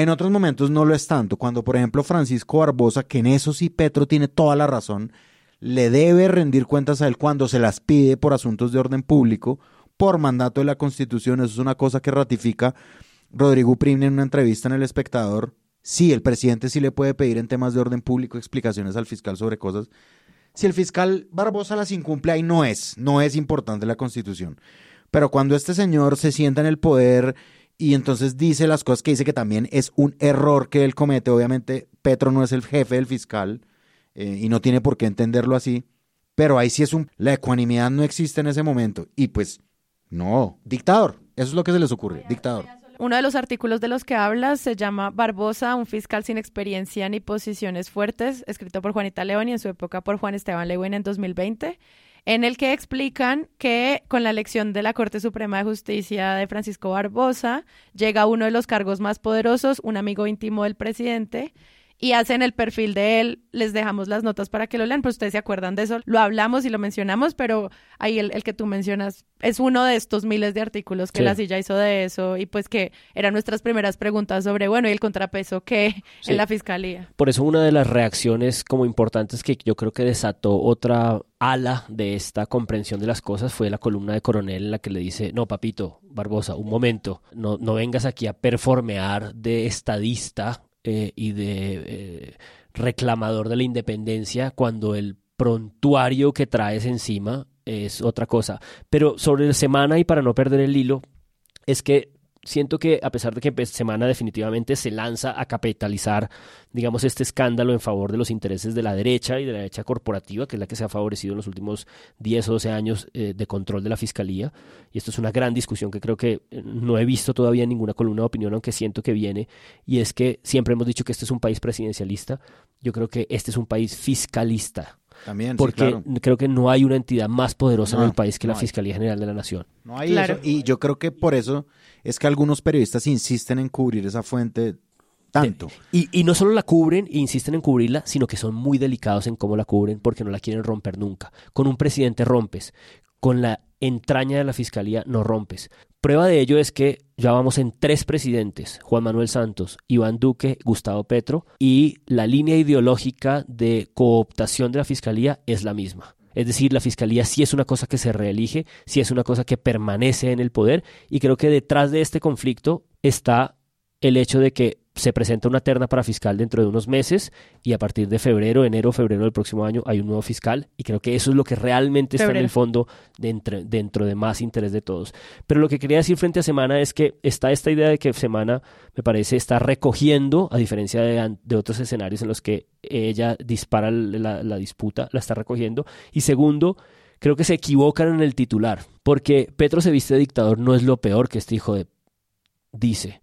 En otros momentos no lo es tanto. Cuando, por ejemplo, Francisco Barbosa, que en eso sí Petro tiene toda la razón, le debe rendir cuentas a él cuando se las pide por asuntos de orden público, por mandato de la Constitución. Eso es una cosa que ratifica Rodrigo Prim en una entrevista en El Espectador. Sí, el presidente sí le puede pedir en temas de orden público explicaciones al fiscal sobre cosas. Si el fiscal Barbosa las incumple, ahí no es, no es importante la Constitución. Pero cuando este señor se sienta en el poder y entonces dice las cosas que dice que también es un error que él comete. Obviamente, Petro no es el jefe del fiscal eh, y no tiene por qué entenderlo así, pero ahí sí es un. La ecuanimidad no existe en ese momento. Y pues, no, dictador. Eso es lo que se les ocurre, dictador. Uno de los artículos de los que hablas se llama Barbosa, un fiscal sin experiencia ni posiciones fuertes, escrito por Juanita León y en su época por Juan Esteban Lewin en 2020 en el que explican que con la elección de la Corte Suprema de Justicia de Francisco Barbosa llega uno de los cargos más poderosos, un amigo íntimo del presidente, y hacen el perfil de él. Les dejamos las notas para que lo lean, pero ustedes se acuerdan de eso. Lo hablamos y lo mencionamos, pero ahí el, que tú mencionas es uno de estos miles de artículos que la silla hizo de eso y pues que eran nuestras primeras preguntas sobre, bueno, y el contrapeso que en la fiscalía. Por eso una de las reacciones como importantes que yo creo que desató otra ala de esta comprensión de las cosas fue la columna de Coronel en la que le dice, no, papito, Barbosa, un momento, no, no vengas aquí a performear de estadista eh, y de eh, reclamador de la independencia cuando el prontuario que traes encima es otra cosa. Pero sobre la semana y para no perder el hilo, es que siento que a pesar de que pues, Semana definitivamente se lanza a capitalizar, digamos, este escándalo en favor de los intereses de la derecha y de la derecha corporativa, que es la que se ha favorecido en los últimos 10 o 12 años eh, de control de la fiscalía, y esto es una gran discusión que creo que eh, no he visto todavía en ninguna columna de opinión, aunque siento que viene, y es que siempre hemos dicho que este es un país presidencialista, yo creo que este es un país fiscalista. También, porque creo que no hay una entidad más poderosa en el país que la Fiscalía General de la Nación. No hay eso. Y yo creo que por eso es que algunos periodistas insisten en cubrir esa fuente tanto. Y, y, no solo la cubren e insisten en cubrirla, sino que son muy delicados en cómo la cubren porque no la quieren romper nunca. Con un presidente rompes, con la entraña de la fiscalía no rompes. Prueba de ello es que ya vamos en tres presidentes, Juan Manuel Santos, Iván Duque, Gustavo Petro, y la línea ideológica de cooptación de la fiscalía es la misma. Es decir, la fiscalía sí es una cosa que se reelige, sí es una cosa que permanece en el poder y creo que detrás de este conflicto está el hecho de que se presenta una terna para fiscal dentro de unos meses y a partir de febrero, enero, febrero del próximo año hay un nuevo fiscal y creo que eso es lo que realmente está en el fondo dentro, dentro de más interés de todos. Pero lo que quería decir frente a Semana es que está esta idea de que Semana, me parece, está recogiendo, a diferencia de, de otros escenarios en los que ella dispara la, la disputa, la está recogiendo. Y segundo, creo que se equivocan en el titular, porque Petro se viste de dictador no es lo peor que este hijo de dice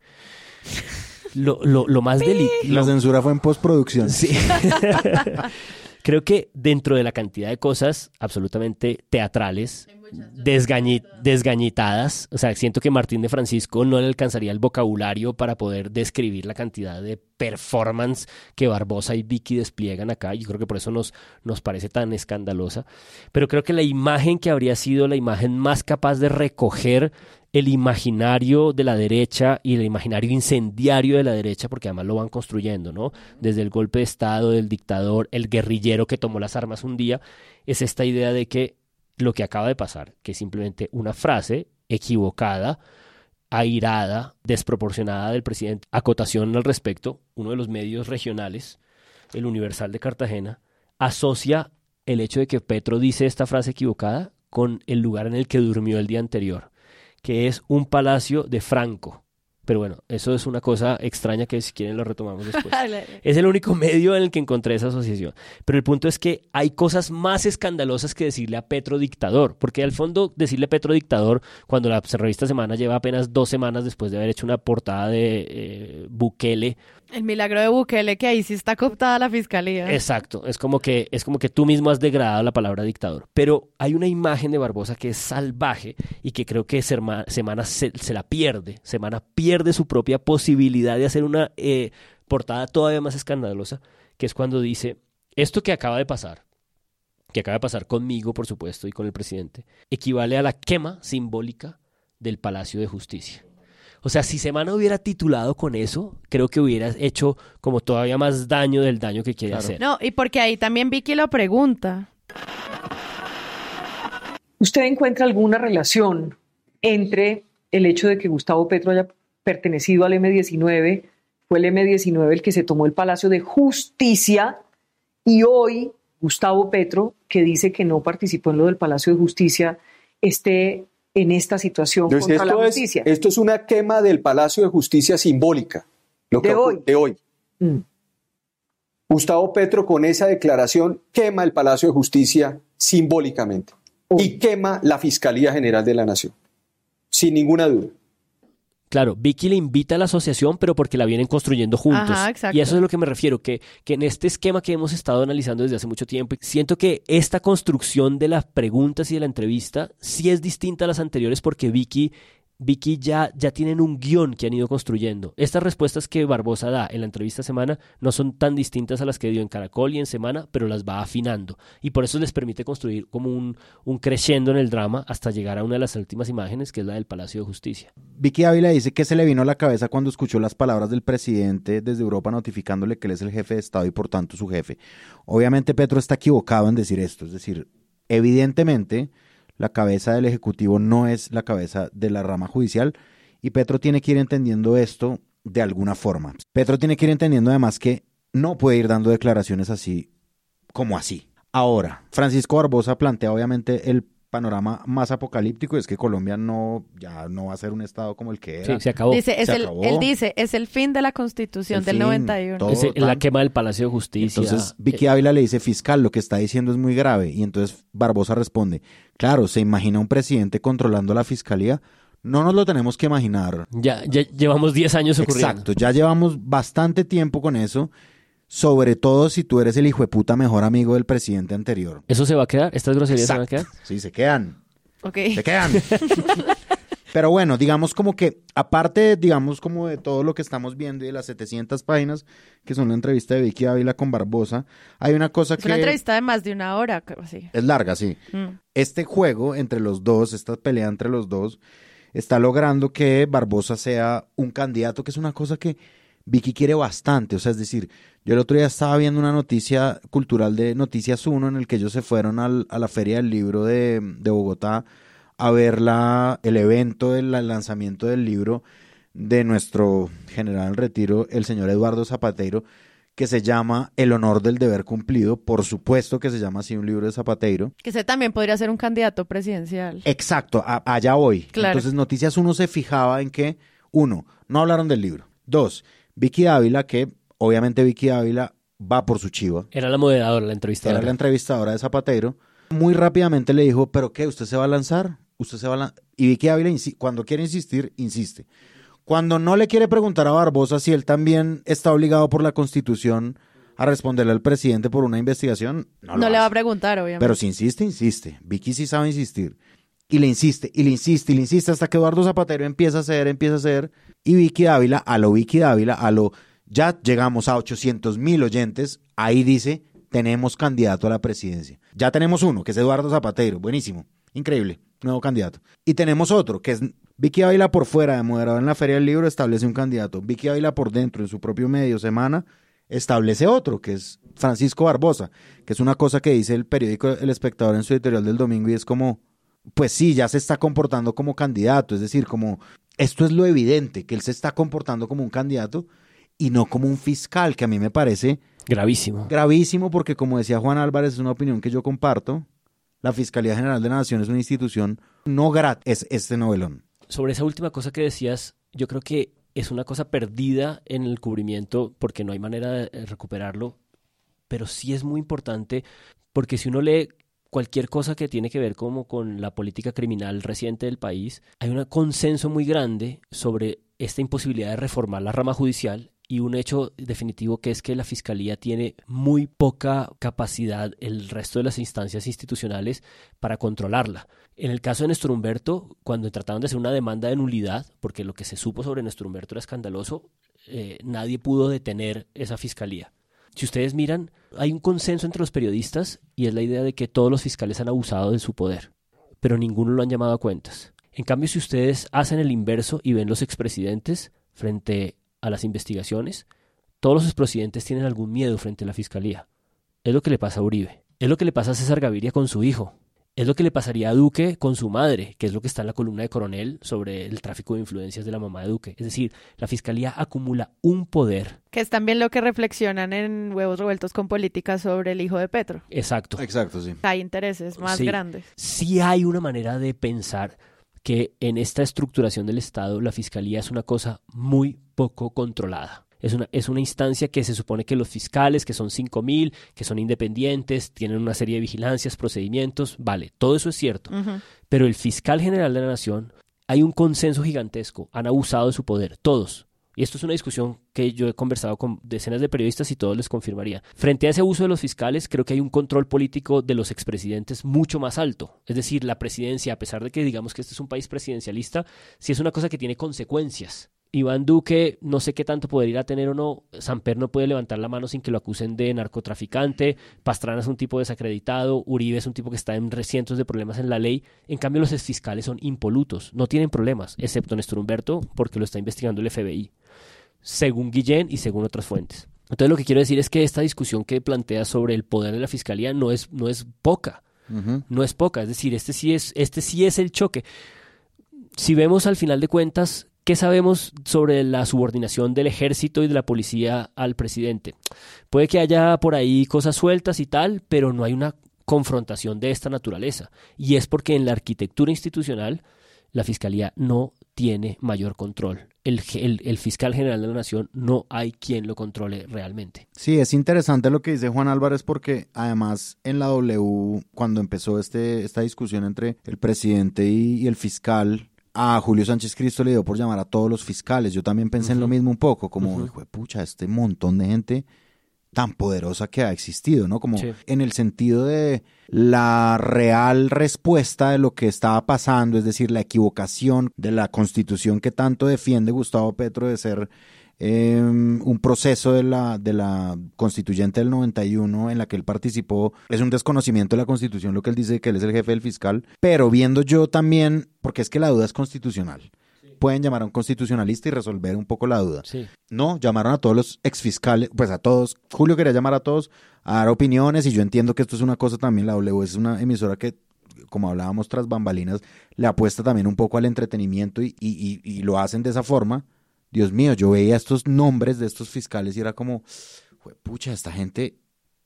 lo, lo, lo más delicado. La censura fue en postproducción. Sí. Creo que dentro de la cantidad de cosas absolutamente teatrales, desgañitadas, o sea, siento que Martín de Francisco no le alcanzaría el vocabulario para poder describir la cantidad de performance que Barbosa y Vicky despliegan acá. Yo creo que por eso nos, nos parece tan escandalosa. Pero creo que la imagen que habría sido la imagen más capaz de recoger el imaginario de la derecha y el imaginario incendiario de la derecha, porque además lo van construyendo, ¿no? Desde el golpe de Estado, del dictador, el guerrillero que tomó las armas un día, es esta idea de que lo que acaba de pasar, que es simplemente una frase equivocada, airada, desproporcionada del presidente. Acotación al respecto, uno de los medios regionales, el Universal de Cartagena, asocia el hecho de que Petro dice esta frase equivocada con el lugar en el que durmió el día anterior que es un palacio de Franco. Pero bueno, eso es una cosa extraña que si quieren lo retomamos después. es el único medio en el que encontré esa asociación. Pero el punto es que hay cosas más escandalosas que decirle a Petro dictador, porque al fondo decirle Petro dictador cuando la revista Semana lleva apenas dos semanas después de haber hecho una portada de eh, Bukele el milagro de Bukele, que ahí sí está cooptada la fiscalía. Exacto, es como que, es como que tú mismo has degradado la palabra dictador. Pero hay una imagen de Barbosa que es salvaje y que creo que Semana se, la pierde. Semana pierde su propia posibilidad de hacer una eh, portada todavía más escandalosa, que es cuando dice, esto que acaba de pasar, que acaba de pasar conmigo, por supuesto, y con el presidente, equivale a la quema simbólica del Palacio de Justicia. O sea, si Semana hubiera titulado con eso, creo que hubiera hecho como todavía más daño del daño que quiere hacer. No, y porque ahí también Vicky lo pregunta. ¿Usted encuentra alguna relación entre el hecho de que Gustavo Petro haya pertenecido al M19, fue el M19 el que se tomó el Palacio de Justicia y hoy Gustavo Petro, que dice que no participó en lo del Palacio de Justicia, esté en esta situación contra la justicia. esto es una quema del Palacio de Justicia simbólica. Lo de, hoy. de hoy. Mm. Gustavo Petro con esa declaración quema el Palacio de Justicia simbólicamente y quema la Fiscalía General de la Nación, sin ninguna duda. Claro, Vicky le invita a la asociación, pero porque la vienen construyendo juntos. y eso es a lo que me refiero, que, que en este esquema que hemos estado analizando desde hace mucho tiempo, siento que esta construcción de las preguntas y de la entrevista sí es distinta a las anteriores porque Vicky Vicky ya, ya tienen un guion que han ido construyendo. Estas respuestas que Barbosa da en la entrevista semana no son tan distintas a las que dio en Caracol y en Semana, pero las va afinando. Y por eso les permite construir como un, un crescendo en el drama hasta llegar a una de las últimas imágenes, que es la del Palacio de Justicia. Vicky Ávila dice que se le vino a la cabeza cuando escuchó las palabras del presidente desde Europa notificándole que él es el jefe de Estado y por tanto su jefe. Obviamente Petro está equivocado en decir esto, es decir, evidentemente la cabeza del Ejecutivo no es la cabeza de la rama judicial y Petro tiene que ir entendiendo esto de alguna forma. Petro tiene que ir entendiendo además que no puede ir dando declaraciones así como así. Ahora, Francisco Barbosa plantea obviamente el panorama más apocalíptico es que Colombia no ya no va a ser un estado como el que era. Sí, se acabó. Dice, es el, Él dice, es el fin de la Constitución del 91. es la quema del Palacio de Justicia. Entonces, Vicky Ávila le dice, fiscal, lo que está diciendo es muy grave. Y entonces Barbosa responde, claro, ¿se imagina un presidente controlando la fiscalía? No nos lo tenemos que imaginar. Ya, ya llevamos 10 años ocurriendo. Exacto, ya llevamos bastante tiempo con eso sobre todo si tú eres el hijo de puta mejor amigo del presidente anterior. ¿Eso se va a quedar? ¿Estas groserías se van a quedar? Sí, se quedan. Ok. Se quedan. Pero bueno, digamos como que, aparte, digamos como de todo lo que estamos viendo y de las 700 páginas, que son la entrevista de Vicky Ávila con Barbosa, hay una cosa que... Es una entrevista de más de una hora, así. Es larga, sí. Mm. Este juego entre los dos, esta pelea entre los dos, está logrando que Barbosa sea un candidato, que es una cosa que Vicky quiere bastante, o sea, es decir, yo el otro día estaba viendo una noticia cultural de Noticias 1 en el que ellos se fueron a la Feria del Libro de, Bogotá a ver la, el evento del lanzamiento del libro de nuestro general en retiro, el señor Eduardo Zapateiro, que se llama El honor del deber cumplido. Por supuesto que se llama así un libro de Zapateiro. Que ese también podría ser un candidato presidencial. Exacto, allá hoy. Entonces, Noticias 1 se fijaba en que, uno, no hablaron del libro. Dos, Vicky Ávila, que obviamente Vicky Ávila va por su chiva. Era la moderadora, la entrevistadora. Era la entrevistadora de Zapatero. Muy rápidamente le dijo, ¿pero qué? ¿Usted se va a lanzar? ¿Usted se va a Y Vicky Ávila, cuando quiere insistir, insiste. Cuando no le quiere preguntar a Barbosa si él también está obligado por la Constitución a responderle al presidente por una investigación, no, no le va a preguntar, obviamente. Pero si insiste, insiste. Vicky sí sabe insistir. Y le insiste, y le insiste, y le insiste hasta que Eduardo Zapatero empieza a hacer, empieza a hacer y Vicky Dávila, a lo Vicky Dávila, a lo ya llegamos a 800 mil oyentes, ahí dice, tenemos candidato a la presidencia. Ya tenemos uno, que es Eduardo Zapatero, buenísimo, increíble, nuevo candidato. Y tenemos otro, que es Vicky Ávila por fuera de moderador en la Feria del Libro, establece un candidato. Vicky Ávila por dentro, en su propio medio, semana, establece otro, que es Francisco Barbosa, que es una cosa que dice el periódico El Espectador en su editorial del domingo y es como, pues sí, ya se está comportando como candidato, es decir, como esto es lo evidente, que él se está comportando como un candidato y no como un fiscal, que a mí me parece gravísimo. Gravísimo porque, como decía Juan Álvarez, es una opinión que yo comparto. La Fiscalía General de la Nación es una institución no grata, es este novelón. Sobre esa última cosa que decías, yo creo que es una cosa perdida en el cubrimiento porque no hay manera de eh, recuperarlo, pero sí es muy importante porque si uno lee cualquier cosa que tiene que ver como con la política criminal reciente del país, hay un consenso muy grande sobre esta imposibilidad de reformar la rama judicial y un hecho definitivo que es que la Fiscalía tiene muy poca capacidad el resto de las instancias institucionales para controlarla. En el caso de Néstor Humberto, cuando trataron de hacer una demanda de nulidad, porque lo que se supo sobre Néstor Humberto era escandaloso, eh, nadie pudo detener esa Fiscalía. Si ustedes miran, hay un consenso entre los periodistas y es la idea de que todos los fiscales han abusado de su poder, pero ninguno lo han llamado a cuentas. En cambio, si ustedes hacen el inverso y ven los expresidentes frente a las investigaciones, todos los expresidentes tienen algún miedo frente a la fiscalía. Es lo que le pasa a Uribe. Es lo que le pasa a César Gaviria con su hijo. Es lo que le pasaría a Duque con su madre, que es lo que está en la columna de Coronel sobre el tráfico de influencias de la mamá de Duque. Es decir, la fiscalía acumula un poder. Que es también lo que reflexionan en Huevos Revueltos con Política sobre el hijo de Petro. Exacto. Exacto, sí. Hay intereses más grandes. Sí hay una manera de pensar que en esta estructuración del Estado la fiscalía es una cosa muy poco controlada. Es una, es una instancia que se supone que los fiscales, que son 5.000, que son independientes, tienen una serie de vigilancias, procedimientos, vale, todo eso es cierto. Pero el fiscal general de la nación, hay un consenso gigantesco, han abusado de su poder, todos. Y esto es una discusión que yo he conversado con decenas de periodistas y todos les confirmaría. Frente a ese abuso de los fiscales, creo que hay un control político de los expresidentes mucho más alto. Es decir, la presidencia, a pesar de que digamos que este es un país presidencialista, sí es una cosa que tiene consecuencias. Iván Duque, no sé qué tanto poder ir a tener o no. Samper no puede levantar la mano sin que lo acusen de narcotraficante. Pastrana es un tipo desacreditado. Uribe es un tipo que está en cientos de problemas en la ley. En cambio, los fiscales son impolutos. No tienen problemas, excepto Néstor Humberto, porque lo está investigando el FBI. Según Guillén y según otras fuentes. Entonces, lo que quiero decir es que esta discusión que plantea sobre el poder de la fiscalía no es, no es poca. No es poca. Es decir, este sí es, este sí es el choque. Si vemos al final de cuentas ¿Qué sabemos sobre la subordinación del ejército y de la policía al presidente? Puede que haya por ahí cosas sueltas y tal, pero no hay una confrontación de esta naturaleza. Y es porque en la arquitectura institucional la Fiscalía no tiene mayor control. El, el, fiscal general de la nación no hay quien lo controle realmente. Sí, es interesante lo que dice Juan Álvarez porque además en la W, cuando empezó este, esta discusión entre el presidente y el fiscal, a Julio Sánchez Cristo le dio por llamar a todos los fiscales. Yo también pensé en lo mismo un poco, como, hijo de pucha, este montón de gente tan poderosa que ha existido, ¿no? Como en el sentido de la real respuesta de lo que estaba pasando, es decir, la equivocación de la constitución que tanto defiende Gustavo Petro de ser Em, un proceso de la, de la constituyente del 91 en la que él participó. Es un desconocimiento de la constitución lo que él dice que él es el jefe del fiscal, pero viendo yo también, porque es que la duda es constitucional. Pueden llamar a un constitucionalista y resolver un poco la duda. No, llamaron a todos los exfiscales, pues a todos. Julio quería llamar a todos a dar opiniones y yo entiendo que esto es una cosa también, la W es una emisora que como hablábamos tras bambalinas, le apuesta también un poco al entretenimiento y, y, y lo hacen de esa forma Dios mío, yo veía estos nombres de estos fiscales y era como, pucha, esta gente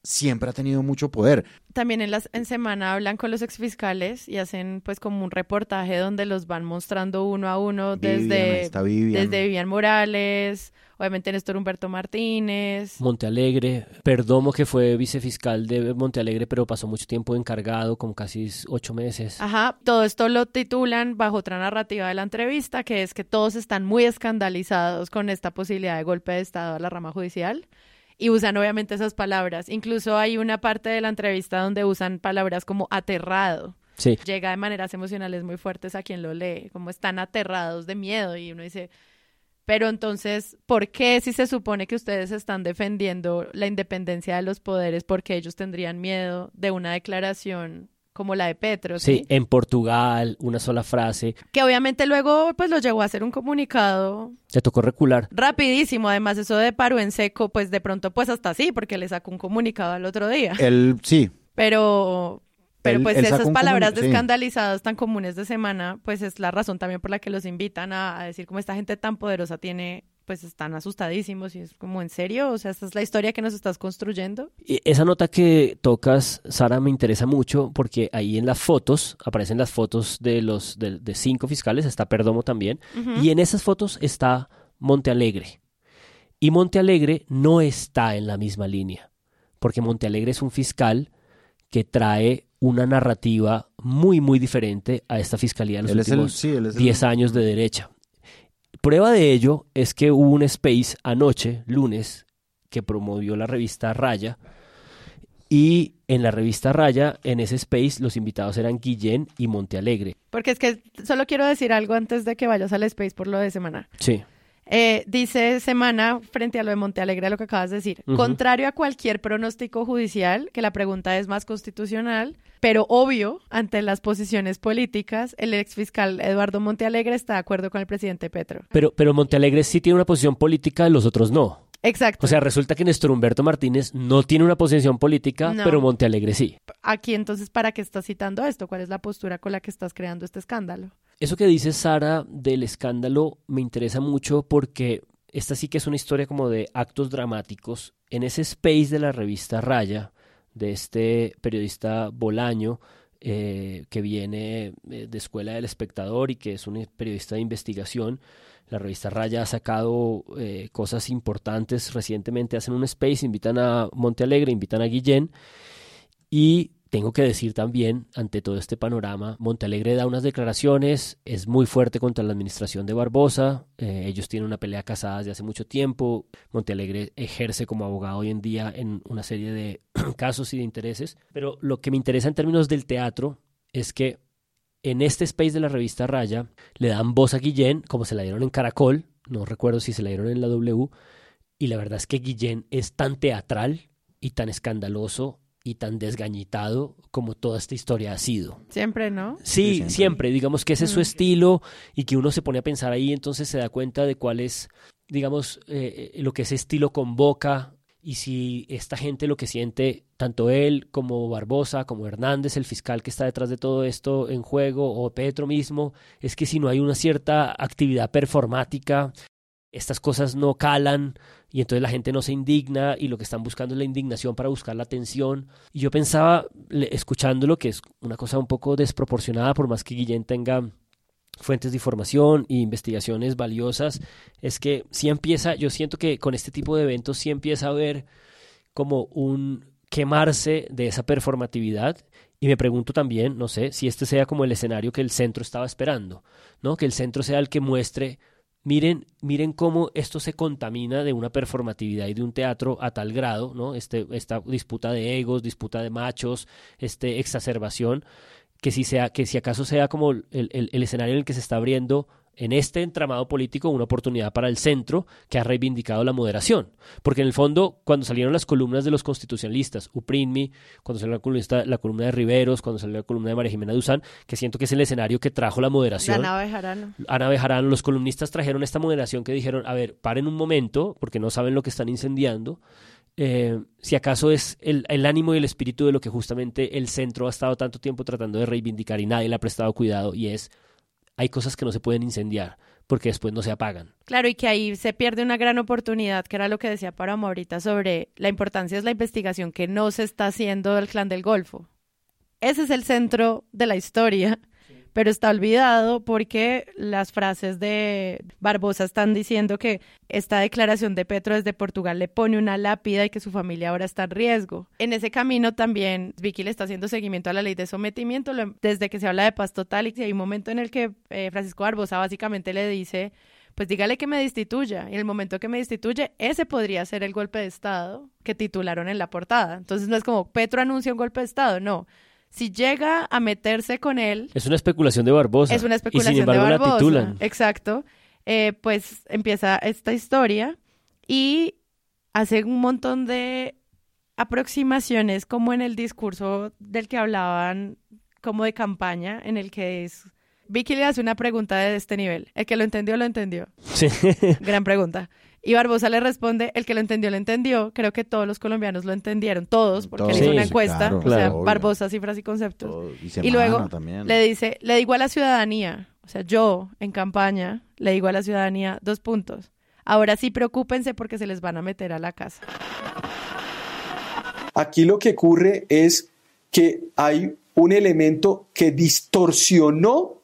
siempre ha tenido mucho poder. También en las en semana hablan con los exfiscales y hacen pues como un reportaje donde los van mostrando uno a uno desde Vivian. desde Vivian Morales, obviamente Néstor Humberto Martínez. Montealegre, Perdomo que fue vicefiscal de Montealegre pero pasó mucho tiempo encargado, como casi ocho meses. Ajá, todo esto lo titulan bajo otra narrativa de la entrevista, que es que todos están muy escandalizados con esta posibilidad de golpe de Estado a la rama judicial y usan obviamente esas palabras. Incluso hay una parte de la entrevista donde usan palabras como aterrado. Sí. Llega de maneras emocionales muy fuertes a quien lo lee, como están aterrados de miedo y uno dice, pero entonces, ¿por qué si se supone que ustedes están defendiendo la independencia de los poderes, porque ellos tendrían miedo de una declaración como la de Petro? ¿sí? en Portugal, una sola frase. Que obviamente luego pues lo llevó a hacer un comunicado. Se tocó recular. Rapidísimo, además eso de paro en seco, pues de pronto pues hasta sí, porque le sacó un comunicado al otro día. Él sí. Pero pero pues esas palabras de escandalizadas tan comunes de semana, pues es la razón también por la que los invitan a, decir como esta gente tan poderosa tiene, pues están asustadísimos y es como en serio, o sea, esta es la historia que nos estás construyendo. esa nota que tocas, Sara, me interesa mucho porque ahí en las fotos, aparecen las fotos de los de, cinco fiscales, está Perdomo también, y en esas fotos está Monte Alegre. Y Monte Alegre no está en la misma línea, porque Monte Alegre es un fiscal que trae una narrativa muy, muy diferente a esta fiscalía de los últimos 10 años de derecha. Prueba de ello es que hubo un space anoche, lunes, que promovió la revista Raya, y en la revista Raya, en ese space, los invitados eran Guillén y Montealegre. Porque es que solo quiero decir algo antes de que vayas al space por lo de semana. Sí. Eh, dice Semana, frente a lo de Montealegre, lo que acabas de decir, contrario a cualquier pronóstico judicial, que la pregunta es más constitucional, pero obvio, ante las posiciones políticas, el ex fiscal Eduardo Montealegre está de acuerdo con el presidente Petro. Pero, pero Montealegre sí tiene una posición política, los otros no. Exacto. O sea, resulta que Néstor Humberto Martínez no tiene una posición política, pero Montealegre sí. Aquí entonces, ¿para qué estás citando esto? ¿Cuál es la postura con la que estás creando este escándalo? Eso que dice Sara del escándalo me interesa mucho porque esta sí que es una historia como de actos dramáticos. En ese space de la revista Raya, de este periodista Bolaño, eh, que viene eh, de Escuela del Espectador y que es un periodista de investigación, la revista Raya ha sacado eh, cosas importantes recientemente. Hacen un space, invitan a Monte Alegre, invitan a Guillén. Y tengo que decir también, ante todo este panorama, Montalegre da unas declaraciones, es muy fuerte contra la administración de Barbosa, eh, ellos tienen una pelea casada desde hace mucho tiempo, Montalegre ejerce como abogado hoy en día en una serie de casos y de intereses, pero lo que me interesa en términos del teatro es que en este space de la revista Raya le dan voz a Guillén, como se la dieron en Caracol, no recuerdo si se la dieron en la W, y la verdad es que Guillén es tan teatral y tan escandaloso y tan desgañitado como toda esta historia ha sido. Siempre, ¿no? Sí, siempre. Digamos que ese es su estilo y que uno se pone a pensar ahí, entonces se da cuenta de cuál es, digamos, eh, lo que ese estilo convoca y si esta gente lo que siente, tanto él como Barbosa, como Hernández, el fiscal que está detrás de todo esto en juego, o Petro mismo, es que si no hay una cierta actividad performática, estas cosas no calan y entonces la gente no se indigna y lo que están buscando es la indignación para buscar la atención. Y yo pensaba, escuchándolo, que es una cosa un poco desproporcionada, por más que Guillén tenga fuentes de información e investigaciones valiosas, es que si empieza, yo siento que con este tipo de eventos sí empieza a haber como un quemarse de esa performatividad y me pregunto también, no sé, si este sea como el escenario que el centro estaba esperando, ¿no? Que el centro sea el que muestre Miren, miren cómo esto se contamina de una performatividad y de un teatro a tal grado, ¿no? Este, esta disputa de egos, disputa de machos, este exacerbación, que si, sea, que si acaso sea como el, el, escenario en el que se está abriendo en este entramado político una oportunidad para el centro que ha reivindicado la moderación. Porque en el fondo, cuando salieron las columnas de los constitucionalistas, Uprinmi, cuando salió la columna, la columna de Riveros, cuando salió la columna de María Jimena Duzán, que siento que es el escenario que trajo la moderación. Ana Bejarano. Ana Bejarano, los columnistas trajeron esta moderación que dijeron, a ver, paren un momento, porque no saben lo que están incendiando, eh, si acaso es el, el, ánimo y el espíritu de lo que justamente el centro ha estado tanto tiempo tratando de reivindicar y nadie le ha prestado cuidado y es hay cosas que no se pueden incendiar porque después no se apagan. Claro, y que ahí se pierde una gran oportunidad, que era lo que decía para ahorita sobre la importancia de la investigación que no se está haciendo del clan del Golfo. Ese es el centro de la historia pero está olvidado porque las frases de Barbosa están diciendo que esta declaración de Petro desde Portugal le pone una lápida y que su familia ahora está en riesgo. En ese camino también Vicky le está haciendo seguimiento a la ley de sometimiento desde que se habla de paz total y hay un momento en el que eh, Francisco Barbosa básicamente le dice pues dígale que me destituya. Y el momento que me destituye, ese podría ser el golpe de Estado que titularon en la portada. Entonces no es como Petro anuncia un golpe de Estado, no si llega a meterse con él. Es una especulación de Barbosa. Es una especulación y sin embargo, de Barbosa. La titulan. Exacto. Eh, pues empieza esta historia y hace un montón de aproximaciones como en el discurso del que hablaban como de campaña, en el que es... Vicky le hace una pregunta de este nivel. El que lo entendió, lo entendió. Sí. Gran pregunta. Y Barbosa le responde, el que lo entendió, lo entendió. Creo que todos los colombianos lo entendieron, todos, porque hizo una encuesta. o sea, Barbosa, cifras y conceptos. y, luego le dice, le digo a la ciudadanía, o sea, yo en campaña le digo a la ciudadanía dos puntos. Ahora sí, preocúpense porque se les van a meter a la casa. Aquí lo que ocurre es que hay un elemento que distorsionó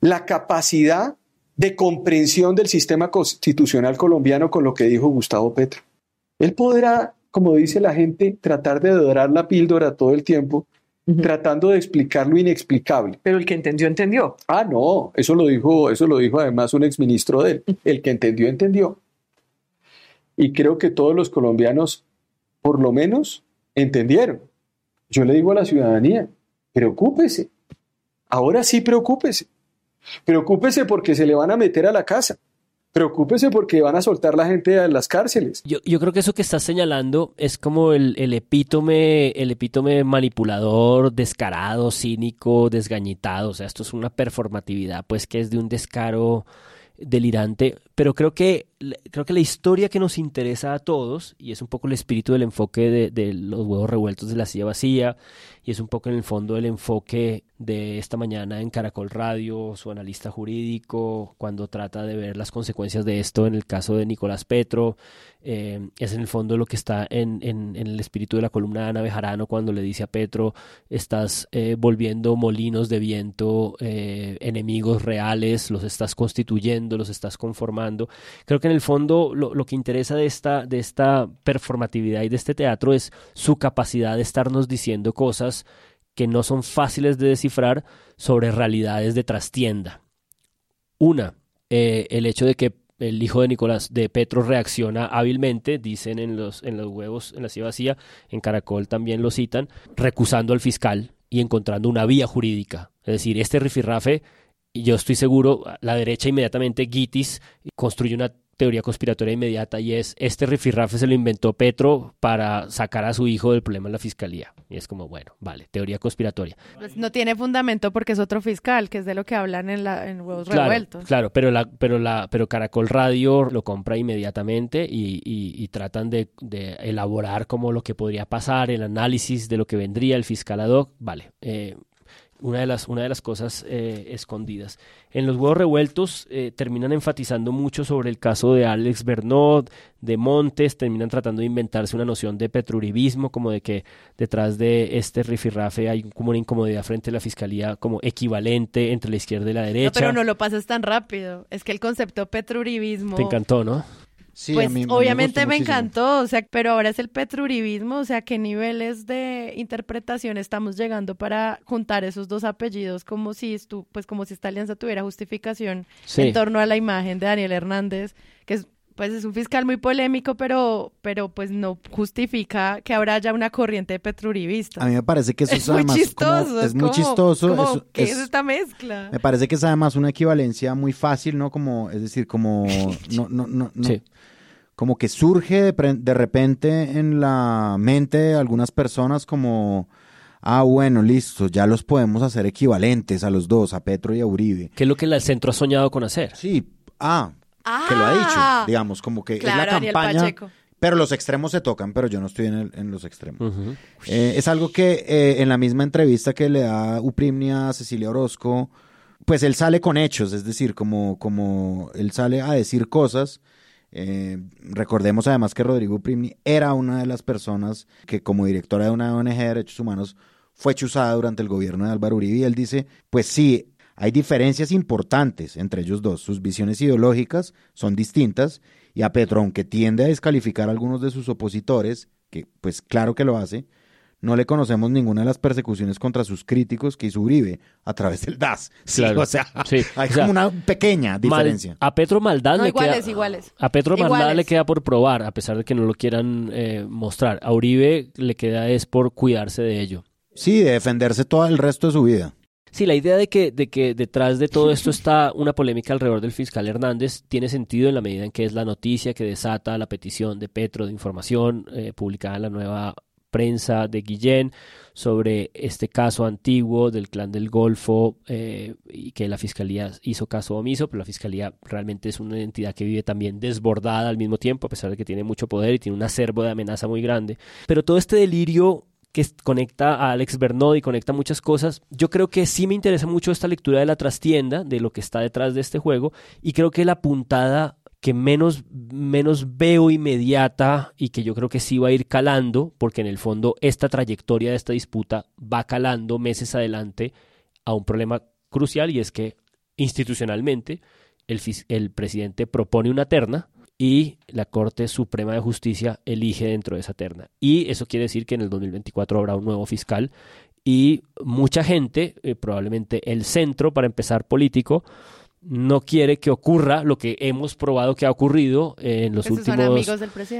la capacidad de comprensión del sistema constitucional colombiano con lo que dijo Gustavo Petro. Él podrá, como dice la gente, tratar de dorar la píldora todo el tiempo, tratando de explicar lo inexplicable. Pero el que entendió, entendió. Ah, no, eso lo dijo, eso lo dijo además un exministro de él. El que entendió, entendió. Y creo que todos los colombianos, por lo menos, entendieron. Yo le digo a la ciudadanía, preocúpese. Ahora sí preocúpese. Preocúpese porque se le van a meter a la casa. Preocúpese porque van a soltar la gente a las cárceles. Yo, yo creo que eso que estás señalando es como el, el, epítome, el epítome manipulador, descarado, cínico, desgañitado. O sea, esto es una performatividad, pues que es de un descaro delirante. Pero creo que creo que la historia que nos interesa a todos, y es un poco el espíritu del enfoque de, los huevos revueltos de la silla vacía, y es un poco en el fondo el enfoque de esta mañana en Caracol Radio, su analista jurídico, cuando trata de ver las consecuencias de esto en el caso de Nicolás Petro, eh, es en el fondo lo que está en, en, en, el espíritu de la columna de Ana Bejarano cuando le dice a Petro, estás eh, volviendo molinos de viento, eh, enemigos reales, los estás constituyendo, los estás conformando. Creo que en el fondo lo, que interesa de esta, de esta performatividad y de este teatro es su capacidad de estarnos diciendo cosas que no son fáciles de descifrar sobre realidades de trastienda. Una, eh, el hecho de que el hijo de Nicolás de Petro reacciona hábilmente, dicen en los, en los huevos, en la ciudad vacía, en Caracol también lo citan, recusando al fiscal y encontrando una vía jurídica. Es decir, este rifirrafe, yo estoy seguro, la derecha inmediatamente, Gitis, construye una teoría conspiratoria inmediata y es este rifirrafe se lo inventó Petro para sacar a su hijo del problema en la fiscalía. Y es como, bueno, vale, teoría conspiratoria. Pues no tiene fundamento porque es otro fiscal, que es de lo que hablan en, la, en Huevos claro, Revueltos. Claro, pero, la, pero, la, pero Caracol Radio lo compra inmediatamente y, y, y tratan de, de, elaborar como lo que podría pasar, el análisis de lo que vendría el fiscal ad hoc. Vale, eh, una de las, una de las cosas eh, escondidas. En los huevos revueltos eh, terminan enfatizando mucho sobre el caso de Alex Bernot, de Montes, terminan tratando de inventarse una noción de petruribismo, como de que detrás de este rifirrafe hay como una incomodidad frente a la fiscalía como equivalente entre la izquierda y la derecha. No, pero no lo pases tan rápido. Es que el concepto petruribismo... Te encantó, ¿no? Sí, pues a mí, obviamente me, encantó, o sea, pero ahora es el petruribismo, o sea, qué niveles de interpretación estamos llegando para juntar esos dos apellidos como si estu pues como si esta alianza tuviera justificación Sí. en torno a la imagen de Daniel Hernández, que es pues es un fiscal muy polémico, pero pero pues no justifica que ahora haya una corriente de petruribista. A mí me parece que eso es, es muy además chistoso, como, es, es muy como- chistoso. como, eso- ¿qué es, es- esta mezcla? me parece que es además una equivalencia muy fácil, ¿no? Como, es decir, como no, no, no, no- Sí. como que surge de, de repente en la mente de algunas personas como ah, bueno, listo, ya los podemos hacer equivalentes a los dos, a Petro y a Uribe. ¿Qué es lo que el centro ha soñado con hacer? Sí, ah, que lo ha dicho, Ah. digamos, como que Claro, es la campaña. Pero los extremos se tocan, pero yo no estoy en, el- en los extremos. Eh, es algo que eh, en la misma entrevista que le da Uprimnia a Cecilia Orozco, pues él sale con hechos, es decir, como, como él sale a decir cosas. Eh, recordemos además que Rodrigo Uprimni era una de las personas que como directora de una ONG de derechos humanos fue chuzada durante el gobierno de Álvaro Uribe y él dice, pues sí, hay diferencias importantes entre ellos dos, sus visiones ideológicas son distintas y a Petro, aunque tiende a descalificar a algunos de sus opositores, que pues claro que lo hace, no le conocemos ninguna de las persecuciones contra sus críticos que hizo Uribe a través del DAS. Sí, Claro. o sea, Sí. hay O sea, como una pequeña Mal- diferencia. a Petro Maldad No, le iguales, queda, iguales. A Petro Maldad le queda por probar, a pesar de que no lo quieran eh, mostrar. A Uribe le queda es por cuidarse de ello. Sí, de defenderse todo el resto de su vida. Sí, la idea de que, de que detrás de todo esto está una polémica alrededor del fiscal Hernández tiene sentido en la medida en que es la noticia que desata la petición de Petro de información eh, publicada en la nueva prensa de Guillén sobre este caso antiguo del clan del Golfo eh, y que la fiscalía hizo caso omiso, pero la fiscalía realmente es una entidad que vive también desbordada al mismo tiempo, a pesar de que tiene mucho poder y tiene un acervo de amenaza muy grande. Pero todo este delirio que conecta a Alex Bernod y conecta muchas cosas. Yo creo que sí me interesa mucho esta lectura de la trastienda, de lo que está detrás de este juego, y creo que la puntada que menos, menos veo inmediata y que yo creo que sí va a ir calando, porque en el fondo esta trayectoria de esta disputa va calando meses adelante a un problema crucial y es que institucionalmente el, el presidente propone una terna y la Corte Suprema de Justicia elige dentro de esa terna. Y eso quiere decir que en el 2024 habrá un nuevo fiscal y mucha gente, eh, probablemente el centro, para empezar político, no quiere que ocurra lo que hemos probado que ha ocurrido en los últimos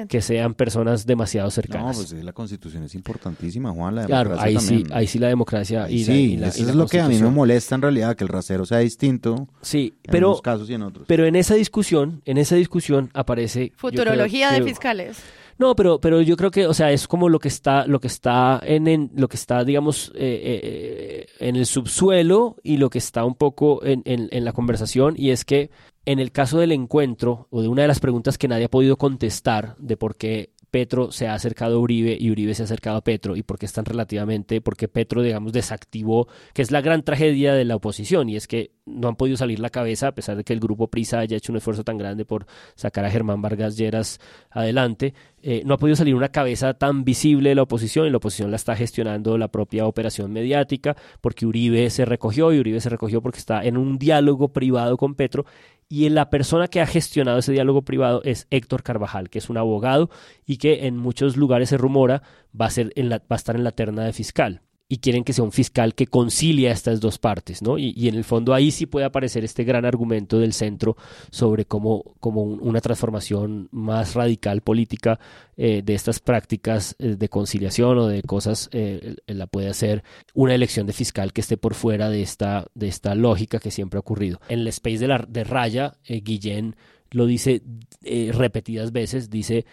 que sean personas demasiado cercanas. No, pues la Constitución es importantísima, Juan, la Claro, ahí sí, ahí sí la democracia y sí, la, eso es lo que a mí me molesta en realidad que el rasero sea distinto. Sí, en pero unos casos y en otros. Pero en esa discusión, en esa discusión aparece futurología de fiscales. No, pero, pero yo creo que, o sea, es como lo que está, lo que está en, lo que está, digamos, eh, eh, en el subsuelo y lo que está un poco en, en, la conversación, y es que en el caso del encuentro, o de una de las preguntas que nadie ha podido contestar de por qué Petro se ha acercado a Uribe y Uribe se ha acercado a Petro y por qué están relativamente, porque Petro, digamos, desactivó, que es la gran tragedia de la oposición y es que no han podido salir la cabeza a pesar de que el grupo Prisa haya hecho un esfuerzo tan grande por sacar a Germán Vargas Lleras adelante, eh, no ha podido salir una cabeza tan visible de la oposición y la oposición la está gestionando la propia operación mediática porque Uribe se recogió y Uribe se recogió porque está en un diálogo privado con Petro y la persona que ha gestionado ese diálogo privado es Héctor Carvajal, que es un abogado y que en muchos lugares se rumora va a, ser en la, va a estar en la terna de fiscal y quieren que sea un fiscal que concilia estas dos partes, ¿no? Y, en el fondo ahí sí puede aparecer este gran argumento del centro sobre cómo, cómo una transformación más radical política eh, de estas prácticas eh, de conciliación o de cosas eh, la puede hacer una elección de fiscal que esté por fuera de esta, de esta lógica que siempre ha ocurrido. En el space de, la, de Raya, Guillén lo dice repetidas veces, dice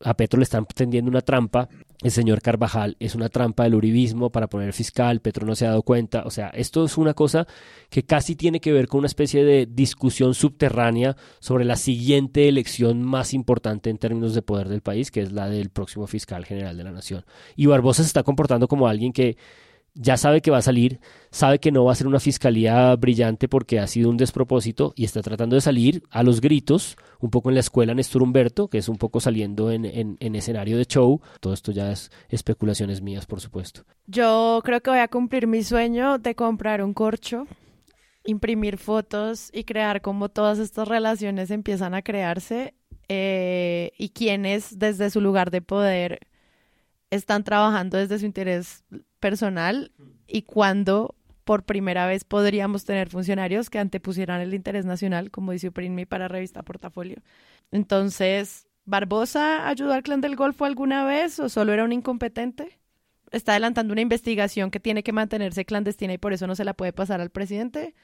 a Petro le están tendiendo una trampa el señor Carvajal es una trampa del uribismo para poner fiscal, Petro no se ha dado cuenta, o sea, esto es una cosa que casi tiene que ver con una especie de discusión subterránea sobre la siguiente elección más importante en términos de poder del país, que es la del próximo fiscal general de la nación. Y Barbosa se está comportando como alguien que ya sabe que va a salir, sabe que no va a ser una fiscalía brillante porque ha sido un despropósito y está tratando de salir a los gritos, un poco en la escuela Néstor Humberto, que es un poco saliendo en, en, escenario de show. Todo esto ya es especulaciones mías, por supuesto. Yo creo que voy a cumplir mi sueño de comprar un corcho, imprimir fotos y crear como todas estas relaciones empiezan a crearse eh, y quienes desde su lugar de poder están trabajando desde su interés personal y cuándo por primera vez podríamos tener funcionarios que antepusieran el interés nacional, como dice Uprinmi para revista Portafolio. Entonces, ¿Barbosa ayudó al clan del Golfo alguna vez o solo era un incompetente? Está adelantando una investigación que tiene que mantenerse clandestina y por eso no se la puede pasar al presidente.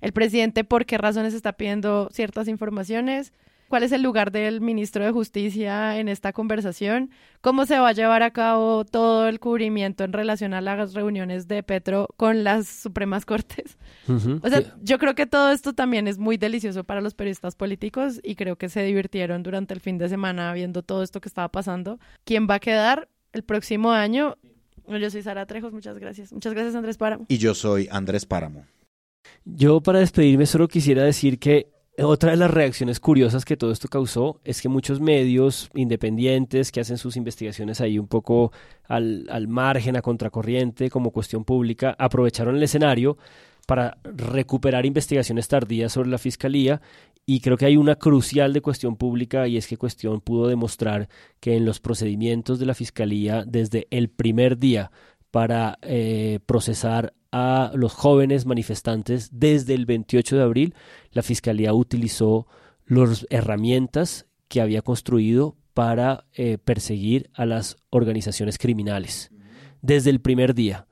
El presidente, ¿por qué razones está pidiendo ciertas informaciones? Cuál es el lugar del ministro de Justicia en esta conversación, cómo se va a llevar a cabo todo el cubrimiento en relación a las reuniones de Petro con las Supremas Cortes. o sea, yo creo que todo esto también es muy delicioso para los periodistas políticos y creo que se divirtieron durante el fin de semana viendo todo esto que estaba pasando. ¿Quién va a quedar el próximo año? Yo soy Sara Trejos, muchas gracias. Muchas gracias Andrés Páramo. Y yo soy Andrés Páramo. Yo para despedirme solo quisiera decir que otra de las reacciones curiosas que todo esto causó es que muchos medios independientes que hacen sus investigaciones ahí un poco al, al margen, a contracorriente, como cuestión pública, aprovecharon el escenario para recuperar investigaciones tardías sobre la fiscalía. Y creo que hay una crucial de cuestión pública y es que cuestión pudo demostrar que en los procedimientos de la fiscalía desde el primer día para eh, procesar a los jóvenes manifestantes desde el 28 de abril, la Fiscalía utilizó las herramientas que había construido para eh, perseguir a las organizaciones criminales. Desde el primer día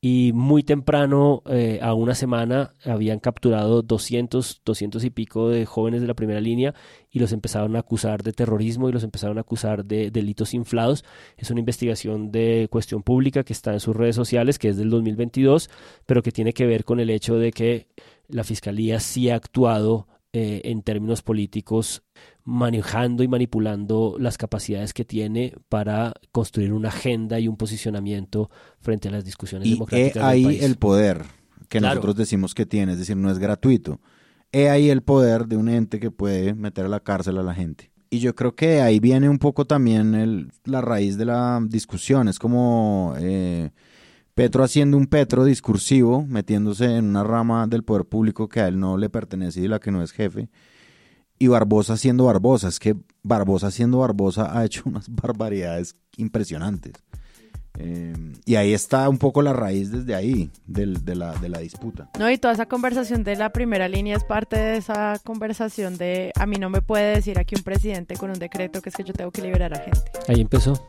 y muy temprano, eh, a una semana, habían capturado 200, 200 y pico de jóvenes de la primera línea y los empezaron a acusar de terrorismo y los empezaron a acusar de delitos inflados. Es una investigación de cuestión pública que está en sus redes sociales, que es del 2022, pero que tiene que ver con el hecho de que la Fiscalía sí ha actuado eh, en términos políticos, manejando y manipulando las capacidades que tiene para construir una agenda y un posicionamiento frente a las discusiones y democráticas. He ahí el poder que nosotros decimos que tiene, es decir, no es gratuito. He ahí el poder de un ente que puede meter a la cárcel a la gente. Y yo creo que ahí viene un poco también el, la raíz de la discusión. Es como eh, Petro haciendo un Petro discursivo, metiéndose en una rama del poder público que a él no le pertenece y la que no es jefe, y Barbosa siendo Barbosa. Es que Barbosa siendo Barbosa ha hecho unas barbaridades impresionantes. Eh, y ahí está un poco la raíz desde ahí del- de, la, de la disputa. No, y toda esa conversación de la primera línea es parte de esa conversación de a mí no me puede decir aquí un presidente con un decreto que es que yo tengo que liberar a gente. Ahí empezó.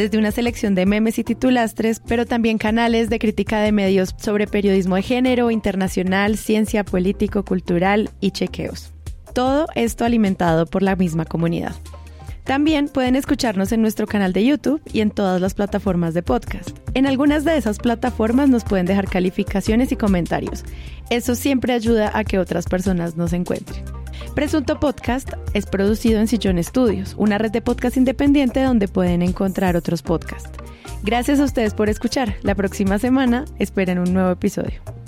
desde una selección de memes y titulastres, pero también canales de crítica de medios sobre periodismo de género, internacional, ciencia, político, cultural y chequeos. Todo esto alimentado por la misma comunidad. También pueden escucharnos en nuestro canal de YouTube y en todas las plataformas de podcast. En algunas de esas plataformas nos pueden dejar calificaciones y comentarios. Eso siempre ayuda a que otras personas nos encuentren. Presunto Podcast es producido en Sillón Estudios, una red de podcast independiente donde pueden encontrar otros podcasts. Gracias a ustedes por escuchar. La próxima semana esperen un nuevo episodio.